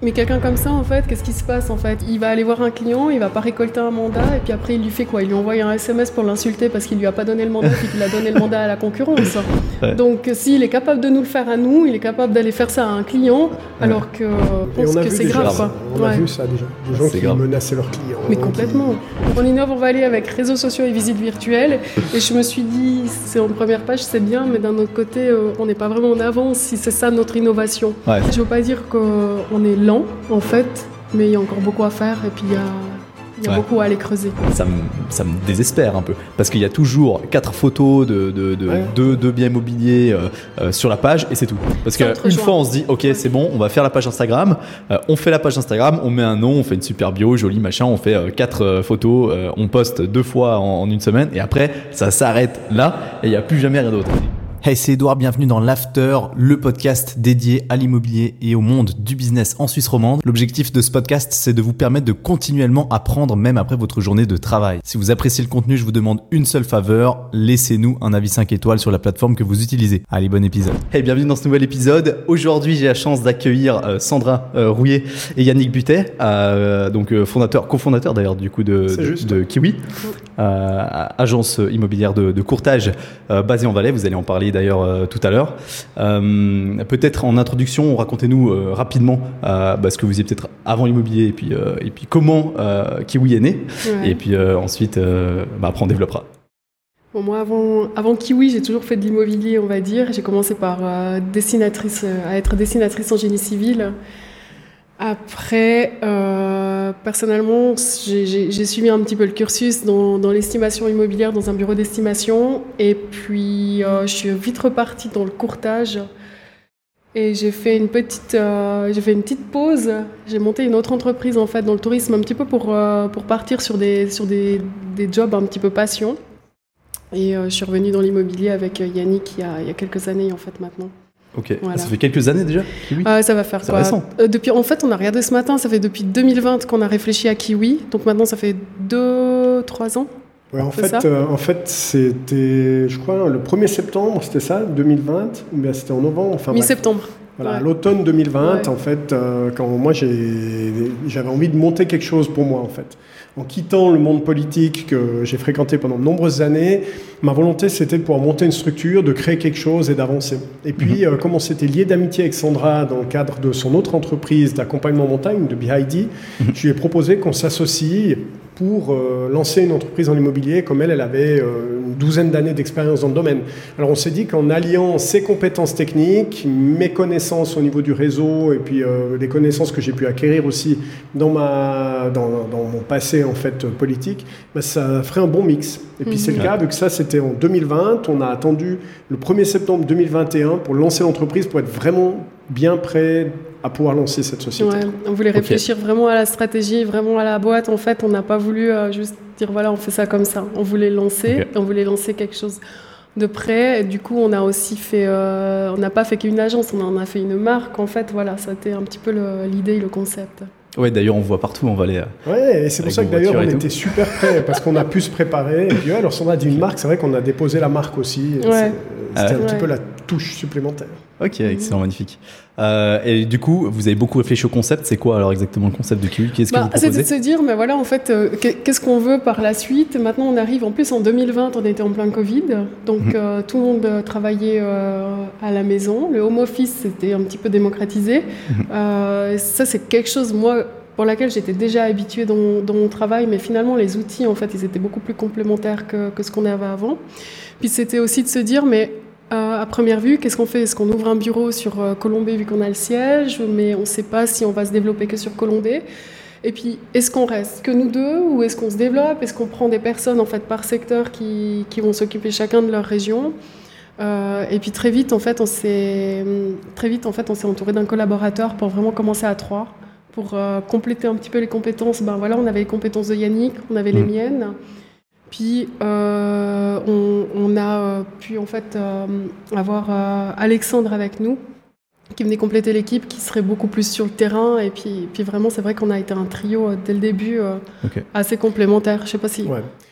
Mais quelqu'un comme ça, en fait, qu'est-ce qui se passe en fait? Il va aller voir un client, il va pas récolter un mandat, et puis après il lui fait quoi? Il lui envoie un SMS pour l'insulter parce qu'il lui a pas donné le mandat, puis qu'il a donné le mandat à la concurrence. Donc s'il est capable de nous le faire à nous, il est capable d'aller faire ça à un client, alors que je pense que c'est grave. Quoi. On a vu ça déjà, des gens qui menaçaient leurs clients. Mais complètement. On innove, on va aller avec réseaux sociaux et visites virtuelles, et je me suis dit, c'est en première page, c'est bien, mais d'un autre côté, euh, on n'est pas vraiment en avance si c'est ça notre innovation. Je veux pas dire qu'on est en fait, mais il y a encore beaucoup à faire et puis il y a, beaucoup à aller creuser. Ça me, ça me désespère un peu parce qu'il y a toujours quatre photos de, de, de, biens immobiliers euh, euh, sur la page et c'est tout. Parce qu'une fois on se dit ok c'est bon, on va faire la page Instagram, euh, on fait la page Instagram, on met un nom, on fait une super bio, joli machin, on fait quatre photos, on poste deux fois en, en, une semaine et après ça s'arrête là et il n'y a plus jamais rien d'autre. Hey, c'est Edouard, bienvenue dans l'After, le podcast dédié à l'immobilier et au monde du business en Suisse romande. L'objectif de ce podcast, c'est de vous permettre de continuellement apprendre même après votre journée de travail. Si vous appréciez le contenu, je vous demande une seule faveur, laissez-nous un avis 5 étoiles sur la plateforme que vous utilisez. Allez, bon épisode. Hey, bienvenue dans ce nouvel épisode. Aujourd'hui, j'ai la chance d'accueillir euh, Sandra euh, Rouillet et Yannick Butet, euh, donc fondateur, cofondateur d'ailleurs du coup de, de, Kiwi, agence immobilière de, de courtage basée en Valais. Vous allez en parler d'ailleurs euh, tout à l'heure. Euh, peut-être en introduction, racontez-nous euh, rapidement bah, ce que vous étiez peut-être avant l'immobilier et puis, et puis comment Kiwi est né. Et puis ensuite, bah, après on développera. Bon, moi, avant, avant Kiwi, j'ai toujours fait de l'immobilier, on va dire. J'ai commencé par dessinatrice, à être dessinatrice en génie civil. Après, euh, personnellement, j'ai suivi un petit peu le cursus dans, l'estimation immobilière dans un bureau d'estimation. Et puis, euh, je suis vite repartie dans le courtage. Et j'ai fait une petite, euh, fait une petite pause. J'ai monté une autre entreprise en fait dans le tourisme, un petit peu pour pour partir sur des sur des, des jobs un petit peu passion. Et je suis revenue dans l'immobilier avec Yannick il y, a, il y a quelques années en fait maintenant. Ok. Ça fait quelques années déjà Kiwi euh, Ça va faire quoi récent. Euh, depuis, En fait, on a regardé ce matin, ça fait depuis 2020 qu'on a réfléchi à Kiwi. Donc maintenant, ça fait 2-3 ans. Ouais, en, fait, euh, en fait, c'était, je crois, le 1er septembre, c'était ça, 2020, ou bien c'était en novembre enfin, Mi-septembre. Voilà, l'automne 2020, en fait, quand moi j'avais envie de monter quelque chose pour moi, en fait en quittant le monde politique que j'ai fréquenté pendant de nombreuses années, ma volonté c'était de pouvoir monter une structure, de créer quelque chose et d'avancer. Et puis, mhm. euh, comme on s'était lié d'amitié avec Sandra dans le cadre de son autre entreprise d'accompagnement montagne, de BID, mhm. je lui ai proposé qu'on s'associe pour euh, lancer une entreprise en immobilier comme elle, elle avait euh, une douzaine d'années d'expérience dans le domaine. Alors on s'est dit qu'en alliant ses compétences techniques, mes connaissances au niveau du réseau et puis euh, les connaissances que j'ai pu acquérir aussi dans, ma, dans, dans mon passé en fait politique, bah, ça ferait un bon mix. Et puis c'est le mhm. cas, vu que ça c'était en 2020, on a attendu le 1er septembre 2021 pour lancer l'entreprise, pour être vraiment bien prêt à pouvoir lancer cette société. on voulait réfléchir vraiment à la stratégie, vraiment à la boîte. En fait, on n'a pas voulu euh, juste dire voilà, on fait ça comme ça. On voulait lancer, on voulait lancer quelque chose de près. Et du coup, on a aussi fait, euh, on n'a pas fait qu'une agence, on en a fait une marque. En fait, voilà, été un petit peu l'idée, le concept. Ouais, d'ailleurs, on voit partout, on va aller. Ouais, et c'est pour ça que d'ailleurs, on était super prêts parce qu'on a pu se préparer. Et puis, ouais, alors, si on a dit une marque, c'est vrai qu'on a déposé la marque aussi. Ouais. C'était un petit peu la touche supplémentaire. Ok, excellent, magnifique. Euh, et du coup, vous avez beaucoup réfléchi au concept. C'est quoi alors exactement le concept de Qu'est-ce que bah, C'est de se dire, mais voilà, en fait, euh, qu'est-ce qu'on veut par la suite? Maintenant, on arrive. En plus, en 2020, on était en plein Covid, donc mhm. euh, tout le monde travaillait à la maison. Le home office, c'était un petit peu démocratisé. Mhm. ça, c'est quelque chose, moi, pour laquelle j'étais déjà habituée dans, dans, mon travail, mais finalement, les outils, en fait, ils étaient beaucoup plus complémentaires que, que ce qu'on avait avant. Puis c'était aussi de se dire, mais euh, à première vue, qu'est-ce qu'on fait? Est-ce qu'on ouvre un bureau sur euh, vu qu'on a le siège, mais on ne sait pas si on va se développer que sur Colombé Et puis, est-ce qu'on reste que nous deux ou est-ce qu'on se développe? Est-ce qu'on prend des personnes en fait par secteur qui, qui vont s'occuper chacun de leur région? Euh, Et puis très vite, en fait, on s'est très vite en fait, on s'est entouré d'un collaborateur pour vraiment commencer à trois, pour euh, compléter un petit peu les compétences. Ben voilà, on avait les compétences de Yannick, on avait les mmh. Puis euh, on, a euh, pu en fait euh, avoir Alexandre avec nous qui venait compléter l'équipe, qui serait beaucoup plus sur le terrain. Et puis, puis vraiment, c'est vrai qu'on a été un trio dès le début assez complémentaire. Je sais pas si.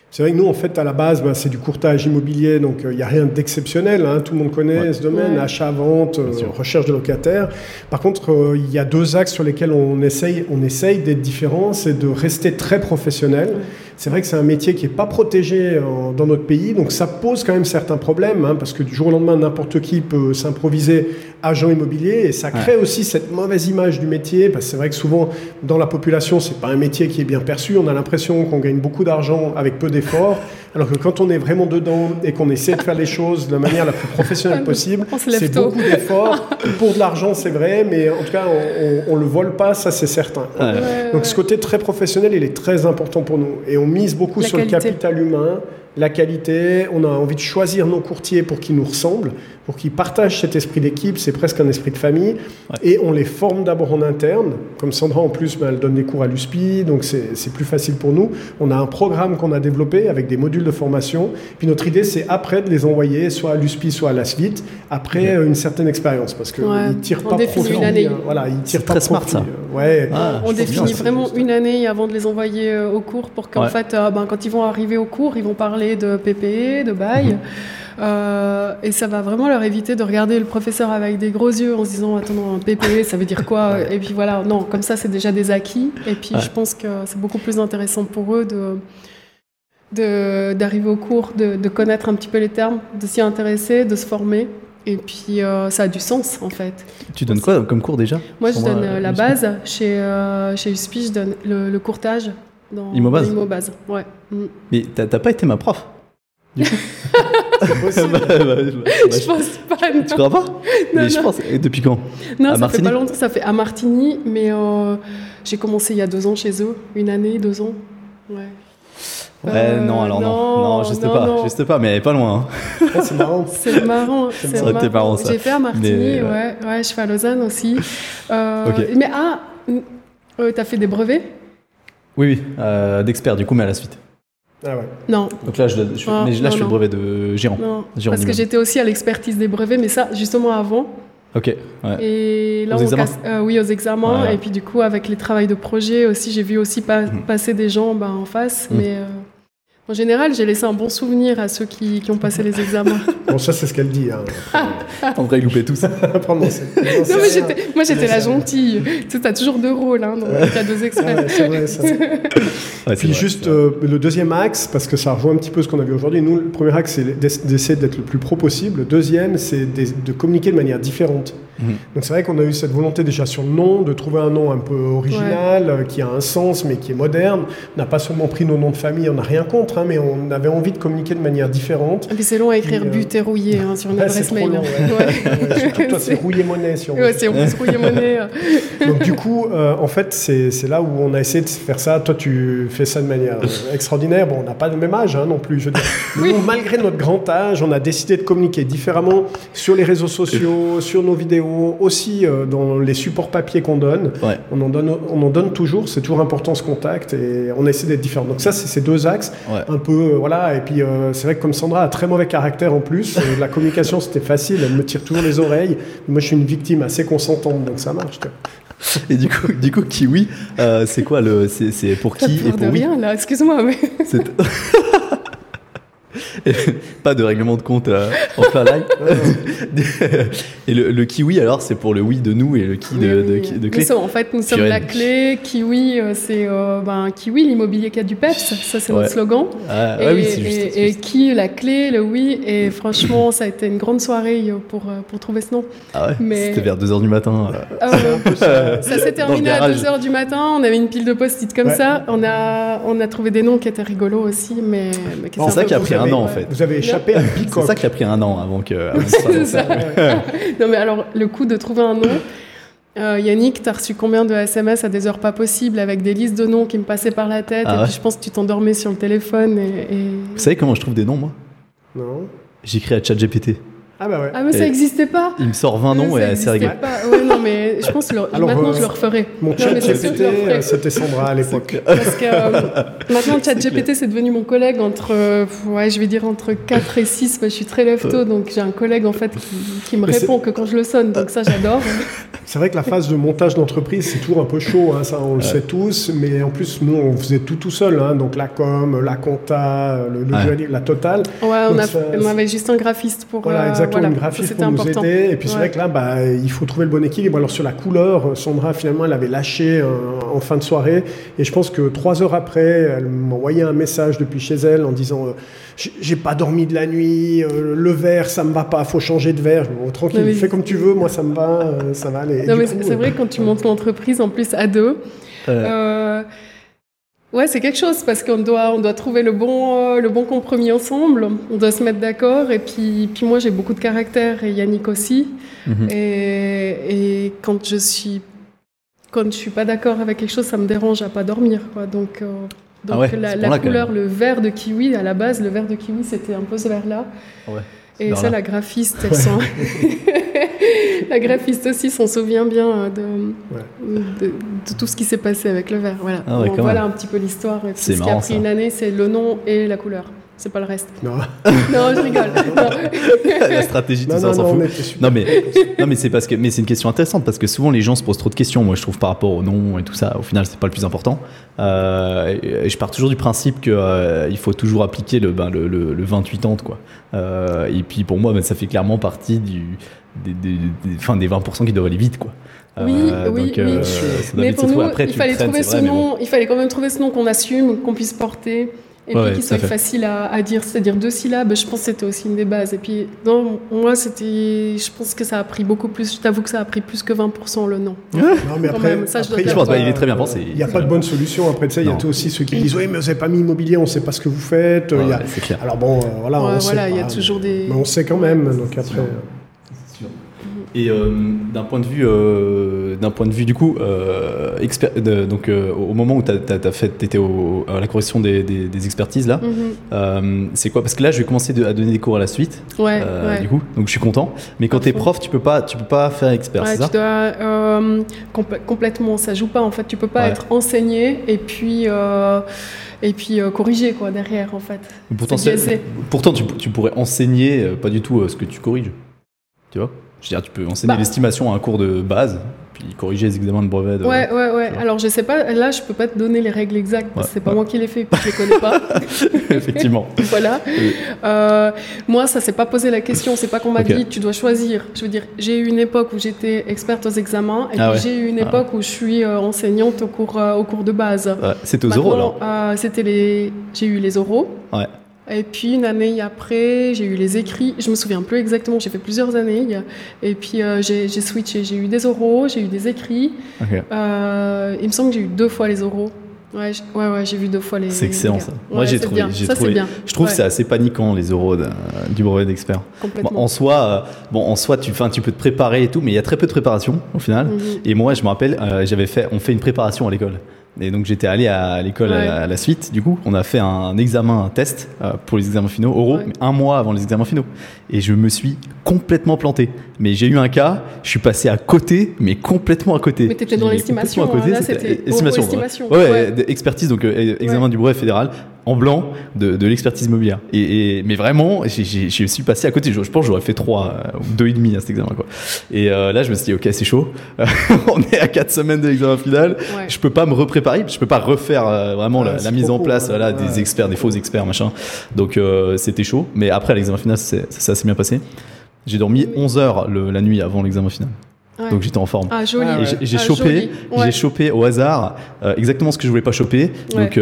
C'est vrai que nous, en fait, à la base, bah, c'est du courtage immobilier, donc il n'y a rien d'exceptionnel. Hein, tout le monde connaît ce domaine, achat, vente, recherche de locataires. Par contre, il y a deux axes sur lesquels on essaye, on essaye d'être différent, c'est de rester très professionnel. C'est vrai que c'est un métier qui n'est pas protégé dans notre pays, donc ça pose quand même certains problèmes, hein, parce que du jour au lendemain, n'importe qui peut s'improviser agent immobilier, et ça crée aussi cette mauvaise image du métier, parce que c'est vrai que souvent, dans la population, c'est pas un métier qui est bien perçu, on a l'impression qu'on gagne beaucoup d'argent avec peu d'efforts, alors que quand on est vraiment dedans et qu'on essaie de faire les choses de la manière la plus professionnelle possible, c'est beaucoup d'efforts. Pour de l'argent, c'est vrai, mais en tout cas, on, ne le vole pas, ça c'est certain. Donc ce côté très professionnel, il est très important pour nous. Et on mise beaucoup sur le capital humain, la qualité. On a envie de choisir nos courtiers pour qu'ils nous ressemblent pour qu'ils partagent cet esprit d'équipe, c'est presque un esprit de famille, et on les forme d'abord en interne. Comme Sandra, en plus, ben, elle donne des cours à l'USPI, donc c'est plus facile pour nous. On a un programme qu'on a développé avec des modules de formation, puis notre idée, c'est après de les envoyer soit à l'USPI, soit à la suite, après une certaine expérience, parce qu'ils ne tirent pas profit. Une année. Hein. voilà, ils tirent pas très smart, ça. Ouais. Ah, on définit vraiment une année avant de les envoyer euh, au cours, pour qu'en fait, euh, ben, quand ils vont arriver au cours, ils vont parler de PPE, de bail. Mhm. Euh, et ça va vraiment leur éviter de regarder le professeur avec des gros yeux en se disant attends un PPE ça veut dire quoi et puis voilà non comme ça c'est déjà des acquis et puis je pense que c'est beaucoup plus intéressant pour eux de d'arriver au cours, de, connaître un petit peu les termes, de s'y intéresser, de se former. Et puis euh, ça a du sens en fait. Tu donnes quoi comme cours déjà? Moi je donne euh, la base. Chez, chez USPI, je donne le, courtage dans Immobase. Immobase. Ouais. Mm. Mais t'as pas été ma prof je pense pas. Tu crois pas Mais je pense. Et depuis quand Non, ça fait pas longtemps. Ça fait à Martigny, mais euh, j'ai commencé il y a deux ans chez eux, une année, deux ans. Ouais. Ouais, euh, non, alors non, non, juste pas, juste pas, mais pas loin. Hein. c'est marrant. C'est marrant. C'est marrant. marrant ça. J'ai fait à Martigny, euh, ouais, ouais, je fais à Lausanne aussi. Mais ah, t'as fait des brevets? Oui, oui, d'expert du coup, mais à la suite. Ah ouais. Non. Donc là, je, je, mais là, je fais le brevet de Giron. Non, parce que j'étais aussi à l'expertise des brevets, mais ça, justement avant. Ok. Ouais. Et là, aux on casse, euh, oui, aux examens. Et puis du coup, avec les travails de projet aussi, j'ai vu aussi mhm. passer des gens ben, en face. Mhm. Mais euh, en général, j'ai laissé un bon souvenir à ceux qui, qui ont passé les examens. bon, ça, c'est ce qu'elle dit. Hein. en vrai, ils loupaient tous. non, mais moi, j'étais la gentille. Tu sais, as toujours deux rôles, hein, donc il y a deux experts. c'est vrai, ça. Puis juste euh, le deuxième axe, parce que ça rejoint un petit peu ce qu'on a vu aujourd'hui. Nous, le premier axe, c'est d'essayer d'être le plus pro possible. Le deuxième, c'est de communiquer de manière différente. Mhm. Donc c'est vrai qu'on a eu cette volonté déjà sur le nom, de trouver un nom un peu original, euh, qui a un sens, mais qui est moderne. On n'a pas seulement pris nos noms de famille, on n'a rien contre, hein, mais on avait envie de communiquer de manière différente. Et puis c'est long à écrire but et rouillé hein, sur une adresse mail. Long, ouais. toi, c'est rouillé monnaie. Si on ouais, c'est rouillé monnaie. Donc du coup, euh, en fait, c'est là où on a essayé de faire ça. Toi, tu fais ça de manière euh, extraordinaire. Bon, on n'a pas le même âge hein, non plus. Je Nous, malgré notre grand âge, on a décidé de communiquer différemment sur les réseaux sociaux, sur nos vidéos aussi euh, dans les supports papier qu'on donne. On, en donne on en donne toujours, c'est toujours important ce contact et on essaie d'être différent. Donc ça, c'est ces deux axes, un peu, euh, voilà. Et puis euh, c'est vrai que comme Sandra a très mauvais caractère en plus, la communication c'était facile, elle me tire toujours les oreilles. Moi, je suis une victime assez consentante, donc ça marche. Et du coup, du coup Kiwi, c'est quoi le, c'est pour qui et pour rien là, excuse-moi, mais. pas de règlement de compte euh, en plein live. et le, kiwi, alors, c'est pour le oui de nous et le qui de, de, clé. en fait, nous sommes la clé. Kiwi, euh, c'est euh, ben, kiwi, l'immobilier qui a du peps. Ça, c'est notre slogan. Ah, et, oui, juste, et, qui, la clé, le oui. Et franchement, ça a été une grande soirée pour, pour trouver ce nom. Ah ouais Mais... C'était vers 2h du matin. Ah ça s'est terminé à 2h du matin. On avait une pile de post-it comme ça. On a, on a trouvé des noms qui étaient rigolos aussi. Mais, mais c'est ça qui a pris un an, en fait. Vous avez échappé à C'est ça qui a pris un an avant que. ça. non, mais alors, le coup de trouver un nom. Euh, Yannick, tu as reçu combien de SMS à des heures pas possibles avec des listes de noms qui me passaient par la tête ah et puis je pense que tu t'endormais sur le téléphone et, Vous savez comment je trouve des noms moi? Non. J'écris à ChatGPT. Ah bah ouais. Ah mais ça n'existait pas. Il me sort 20 noms et assez rigolo. Ouais, non mais je pense que maintenant je le referai. Mon chat GPT, c'était Sandra à l'époque. Parce que euh, maintenant chat GPT c'est devenu mon collègue entre, euh, ouais je vais dire entre 4 et 6, je suis très lève tôt donc j'ai un collègue en fait qui, me répond que quand je le sonne donc ça j'adore. C'est vrai que la phase de montage d'entreprise c'est toujours un peu chaud, hein, ça on le sait tous, mais en plus nous on faisait tout tout seul, hein, donc la com, la compta, le, le la totale. Ouais on, on, avait juste un graphiste pour... Voilà, exactement voilà, une graphiste pour nous aider. Et puis c'est vrai que là, bah, il faut trouver le bon équilibre. Alors sur la couleur, Sandra finalement, elle avait lâché euh, en fin de soirée. Et je pense que trois heures après, elle m'envoyait un message depuis chez elle en disant euh, j'ai pas dormi de la nuit, euh, le verre ça me va pas, faut changer de verre. Bon, tranquille, fais comme tu veux, moi ça me va, ça va aller. Non, mais c'est vrai quand tu montes l'entreprise en plus à deux. Ouais, c'est quelque chose parce qu'on doit, on doit trouver le bon, euh, le bon compromis ensemble. On doit se mettre d'accord. Et puis, puis moi, j'ai beaucoup de caractère et Yannick aussi. Mhm. Et, et, quand je suis, quand je suis pas d'accord avec quelque chose, ça me dérange à pas dormir. Quoi. Donc, euh, ah donc la, couleur, le vert de kiwi, à la base, le vert de kiwi, c'était un peu ce vert-là. Ouais. Et ça, la graphiste, elle sent... la graphiste aussi s'en souvient bien euh, de, de, tout ce qui s'est passé avec le verre. Voilà, ah voilà un petit peu l'histoire. Ce qui a pris une année, c'est le nom et la couleur. C'est pas le reste. Non. non, je rigole. la stratégie, tout ça, on s'en fout. Non, mais, non, mais c'est parce que, mais c'est une question intéressante parce que souvent les gens se posent trop de questions. Moi, je trouve par rapport au nom et tout ça. Au final, c'est pas le plus important. Euh, et je pars toujours du principe qu'il euh, il faut toujours appliquer le, ben, le, le, 28 ans, quoi. Euh, et puis pour moi, ben, ça fait clairement partie du, des, des, des, des 20% qui doivent aller vite, quoi. Oui, oui, donc, oui. mais pour nous, Après, il fallait trouver ce nom. Il fallait quand même trouver ce nom qu'on assume, qu'on puisse porter. Et puis qu'il soit facile à, à dire, c'est-à-dire deux syllabes, je pense que c'était aussi une des bases. Et puis, non, moi, c'était, je pense que ça a pris beaucoup plus, je t'avoue que ça a pris plus que 20% le nom. Non, mais après, ça, je, je pense, bah, il est très bien pensé. Il n'y a pas de bonne solution. Après, tu sais, il y a aussi ceux qui disent, oui, mais vous n'avez pas mis immobilier, on ne sait pas ce que vous faites. Ouais, c'est clair. Alors bon, euh, voilà, on voilà, il y a toujours des. Mais on sait quand même, donc après. Et euh, d'un point de vue, euh, d'un point de vue du coup, euh, expert, donc au moment où tu as, fait, étais à la correction des, des, expertises là, mhm. c'est quoi? Parce que là, je vais commencer à donner des cours à la suite. Ouais, Du coup, donc je suis content. Mais quand tu es prof, tu peux pas, tu peux pas faire expert, ouais, ça? tu dois, complètement, ça joue pas en fait. Tu peux pas être enseigné et puis et puis corriger quoi derrière en fait. Pourtant, pourtant tu, tu, pourrais enseigner pas du tout ce que tu corriges. Tu vois? Je veux dire, tu peux enseigner bah. l'estimation à un cours de base, puis corriger les examens de brevet. ouais, ouais, ouais. Alors, je sais pas, là, je peux pas te donner les règles exactes, parce que c'est pas moi qui les fais, puis je les connais pas. Effectivement. voilà. Euh, moi, ça s'est pas posé la question, c'est pas qu'on m'a dit, tu dois choisir. Je veux dire, j'ai eu une époque où j'étais experte aux examens, et ah puis j'ai eu une ah. époque où je suis euh, enseignante au cours, euh, au cours de base. C'était aux oraux, alors C'était les... J'ai eu les oraux. Ouais. Et puis une année après, j'ai eu les écrits. Je me souviens plus exactement, j'ai fait plusieurs années. Et puis euh, j'ai switché. J'ai eu des oraux, j'ai eu des écrits. Euh, il me semble que j'ai eu deux fois les oraux. Ouais, ouais, ouais j'ai vu deux fois les. C'est excellent ça. Moi j'ai trouvé, j'ai trouvé. Bien. Je trouve que c'est assez paniquant les oraux du brevet d'expert. en soi, euh, bon, en soi, tu, tu peux te préparer et tout, mais il y a très peu de préparation au final. Mhm. Et moi, je me rappelle, j'avais fait, on fait une préparation à l'école. Et donc j'étais allé à l'école à, la suite. Du coup, on a fait un examen, un test euh, pour les examens finaux, oraux, un mois avant les examens finaux. Et je me suis complètement planté. Mais j'ai eu un cas, je suis passé à côté, mais complètement à côté. Mais t'étais dans l'estimation. C'était estimation. Ouais, expertise, donc euh, examen du brevet fédéral en blanc de, de l'expertise immobilière. Et, mais vraiment, je suis passé à côté. Je, pense que j'aurais fait 3 euh, ou 2,5 à cet examen. Quoi. Et euh, là, je me suis dit, ok, c'est chaud. on est à 4 semaines de l'examen final. Je peux pas me repréparer. Je peux pas refaire euh, vraiment la, mise en place voilà, des experts, des faux experts, machin. Donc c'était chaud. Mais après, l'examen final, ça, s'est bien passé. J'ai dormi 11 heures la nuit avant l'examen final. Donc j'étais en forme. Ah, joli. j'ai ah, chopé, j'ai chopé au hasard exactement ce que je voulais pas choper. Donc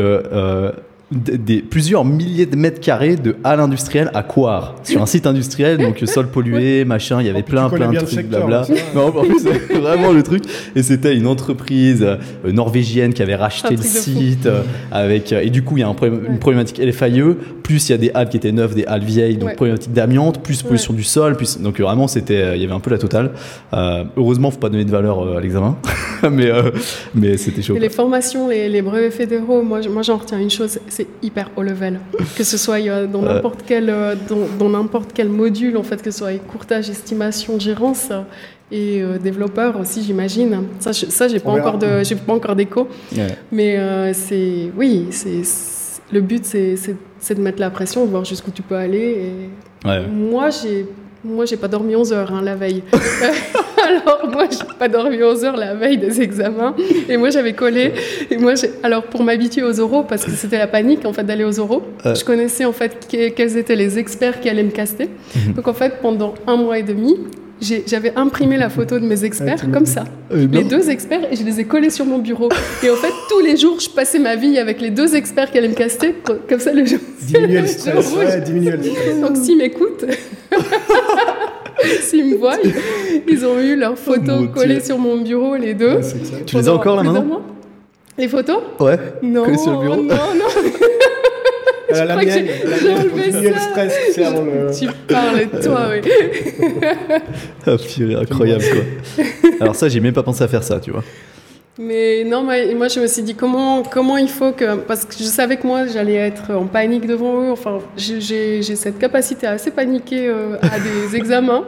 des, plusieurs milliers de mètres carrés de halles industrielles à Coire, sur un site industriel, donc sol pollué, machin, il y avait plein, plein de trucs, blabla. Mais en plus, vraiment le truc. Et c'était une entreprise euh, norvégienne qui avait racheté le site, euh, avec, euh, et du coup, il y a un problème, une problématique LFIE, plus il y a des halles qui étaient neuves, des halles vieilles, donc problématique d'amiante, plus pollution du sol, plus, donc vraiment, c'était, il y avait un peu la totale. heureusement, faut pas donner de valeur à l'examen, mais, mais c'était chaud. les formations, les, les brevets fédéraux, moi, moi j'en retiens une chose, c'est c'est hyper haut level. Que ce soit euh, dans n'importe quel, euh, dans, n'importe quel module, en fait, que ce soit courtage, estimation, gérance et développeur aussi, j'imagine. Ça, ça j'ai pas, encore de, j'ai pas encore d'écho. Mais c'est, oui, c'est, le but, c'est, c'est, de mettre la pression, de voir jusqu'où tu peux aller. Et Moi, j'ai moi, j'ai pas dormi 11 heures hein, la veille. alors, moi, j'ai pas dormi 11 heures la veille des examens. Et moi, j'avais collé. Et moi, alors, pour m'habituer aux oraux, parce que c'était la panique, en fait, d'aller aux oraux, je connaissais, en fait, quels étaient les experts qui allaient me caster. Mhm. Donc, en fait, pendant un mois et demi, j'avais imprimé la photo de mes experts ah, comme ça. Euh, les deux experts, et je les ai collés sur mon bureau. Et en fait, tous les jours, je passais ma vie avec les deux experts qui allaient me caster. Comme ça, le jour. Diminuer le stress. Ouais, diminuer le stress. Donc, s'ils m'écoutent, s'ils me voient, ils ont eu leurs photos oh, collées sur mon bureau, les deux. tu les as encore là maintenant Les photos Ouais. Non. Collées sur le bureau Non, non. Elle a la mienne. J'ai enlevé ça. Le stress, le... Tu parles, toi, oui. ah, purée, incroyable, quoi. Alors ça, j'ai même pas pensé à faire ça, tu vois. Mais non, moi je me suis dit comment, comment il faut que. Parce que je savais que moi j'allais être en panique devant eux. Enfin, j'ai cette capacité à assez paniquer euh, à des examens.